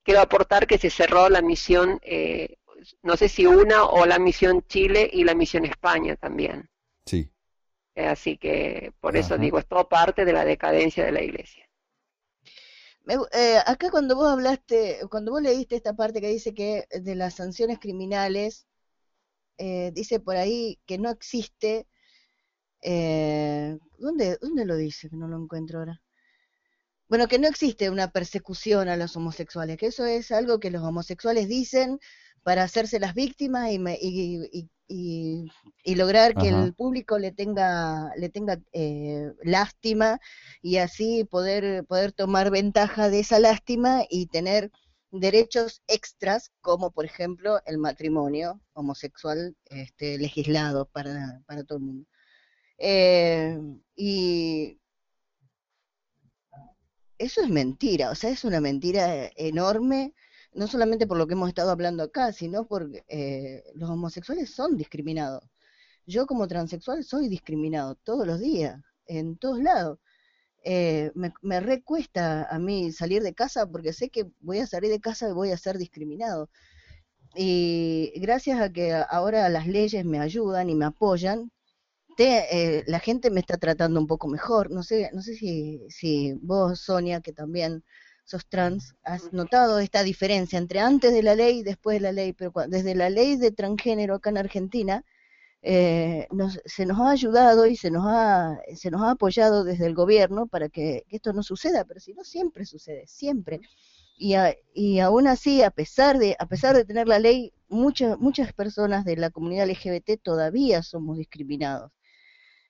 Speaker 8: quiero aportar que se cerró la misión, eh, no sé si una o la misión Chile y la misión España también.
Speaker 4: Sí.
Speaker 8: Eh, así que por eso digo, es todo parte de la decadencia de la iglesia.
Speaker 6: Eh, acá cuando vos hablaste, cuando vos leíste esta parte que dice que de las sanciones criminales, dice por ahí que no existe, ¿dónde, ¿dónde lo dice? Que no lo encuentro ahora bueno, que no existe una persecución a los homosexuales, que eso es algo que los homosexuales dicen para hacerse las víctimas y, y, lograr que el público le tenga, le tenga eh, lástima y así poder, poder tomar ventaja de esa lástima y tener derechos extras, como por ejemplo el matrimonio homosexual este, legislado para, para todo el mundo. Eh, y eso es mentira, o sea, es una mentira enorme, no solamente por lo que hemos estado hablando acá, sino porque eh, los homosexuales son discriminados. Yo como transexual soy discriminado todos los días, en todos lados. Eh, me, me recuesta a mí salir de casa porque sé que voy a salir de casa y voy a ser discriminado. Y gracias a que ahora las leyes me ayudan y me apoyan, eh, la gente me está tratando un poco mejor. No sé, no sé si, si vos, Sonia, que también sos trans, has notado esta diferencia entre antes de la ley y después de la ley, pero desde la ley de transgénero acá en Argentina, eh, se nos ha ayudado y se nos ha, se nos ha apoyado desde el gobierno para que, esto no suceda, pero si no, siempre sucede, siempre. Y, a- y aún así, a pesar de, a pesar de tener la ley, muchas, muchas personas de la comunidad LGBT todavía somos discriminados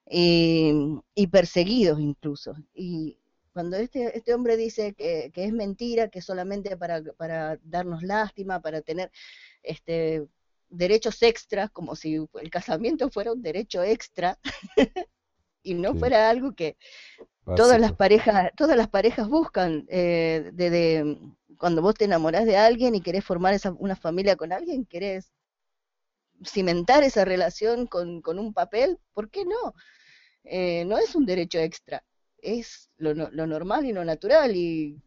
Speaker 6: y, y perseguidos incluso. Y cuando este, este hombre dice que, que es mentira, que solamente para, para darnos lástima, para tener este derechos extras, como si el casamiento fuera un derecho extra [LAUGHS] y no
Speaker 4: Sí.
Speaker 6: fuera algo que todas las parejas, todas las parejas buscan, eh, de, de- cuando vos te enamorás de alguien y querés formar esa, una familia con alguien, querés cimentar esa relación con, con un papel, ¿por qué no? Eh, no es un derecho extra, es lo, lo normal y lo natural y,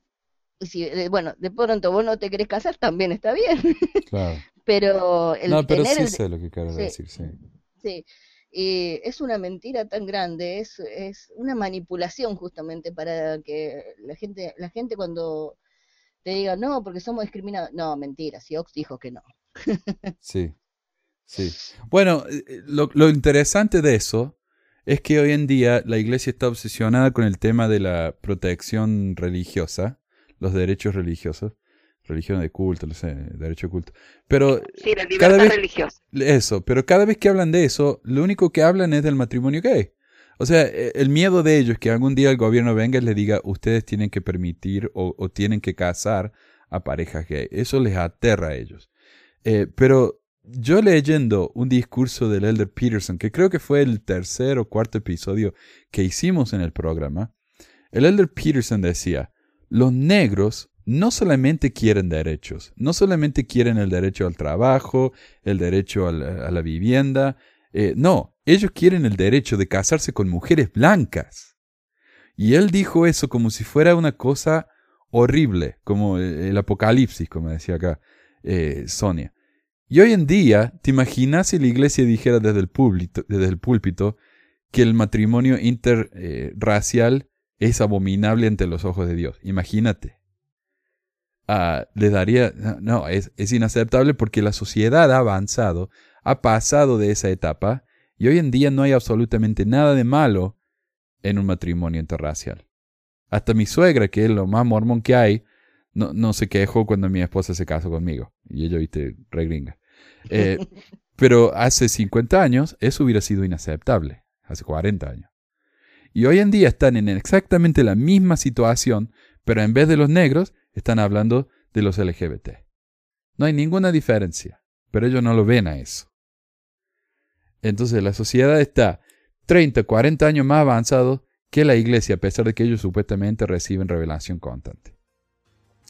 Speaker 6: y si, eh, bueno, de pronto vos no te querés casar, también está bien, [LAUGHS]
Speaker 4: Claro.
Speaker 6: pero el
Speaker 4: No, pero
Speaker 6: tener
Speaker 4: sí
Speaker 6: el,
Speaker 4: sé lo que quieres
Speaker 6: sí.
Speaker 4: decir, sí.
Speaker 6: Sí, y es una mentira tan grande, es, es una manipulación justamente para que la gente, la gente cuando te diga, no, porque somos discriminados, no, mentira, si Ox dijo que no.
Speaker 4: Sí, [LAUGHS] sí. Bueno, eh, eh, lo, lo interesante de eso es que hoy en día la iglesia está obsesionada con el tema de la protección religiosa, los derechos religiosos, religión de culto, no sé, derecho de culto. Pero
Speaker 8: Sí, la
Speaker 4: Cada
Speaker 8: libertad
Speaker 4: vez-
Speaker 8: religiosa.
Speaker 4: eso, pero cada vez que hablan de eso, lo único que hablan es del matrimonio gay. O sea, eh, el miedo de ellos es que algún día el gobierno venga y les diga, ustedes tienen que permitir o, o tienen que casar a parejas gay. Eso les aterra a ellos. Eh, pero yo leyendo un discurso del Elder Peterson, que creo que fue el tercer o cuarto episodio que hicimos en el programa, el Elder Peterson decía, los negros no solamente quieren derechos, no solamente quieren el derecho al trabajo, el derecho a la, vivienda, eh, no, ellos quieren el derecho de casarse con mujeres blancas. Y él dijo eso como si fuera una cosa horrible, como el, el apocalipsis, como decía acá eh, Sonia. Y hoy en día, ¿te imaginas si la iglesia dijera desde el púlpito, desde el púlpito que el matrimonio interracial es abominable ante los ojos de Dios? Imagínate. Ah, le daría, no, es, es inaceptable porque la sociedad ha avanzado, ha pasado de esa etapa y hoy en día no hay absolutamente nada de malo en un matrimonio interracial. Hasta mi suegra, que es lo más mormón que hay, no, no se quejó cuando mi esposa se casó conmigo. Y ella, viste, re gringa. Eh, [LAUGHS] pero hace 50 años eso hubiera sido inaceptable. Hace 40 años. Y hoy en día están en exactamente la misma situación, pero en vez de los negros, están hablando de los LGBT. No hay ninguna diferencia, pero ellos no lo ven a eso. Entonces la sociedad está 30, 40 años más avanzado que la iglesia, a pesar de que ellos supuestamente reciben revelación constante.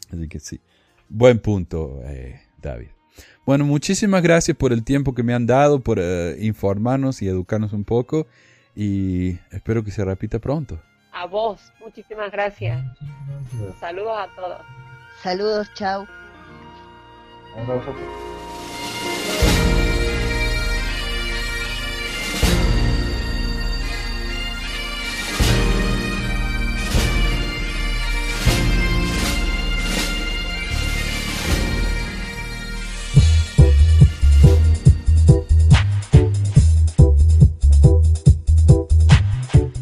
Speaker 4: Así que sí, buen punto, eh, David. Bueno, muchísimas gracias por el tiempo que me han dado, por eh, informarnos y educarnos un poco. Y espero que se repita pronto.
Speaker 8: A vos, muchísimas gracias. Saludos a todos.
Speaker 6: Saludos, chao.
Speaker 7: Un abrazo.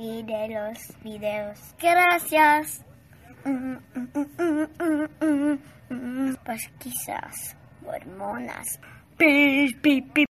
Speaker 5: y de los videos. Gracias. Pues quizás hormonas. Pi.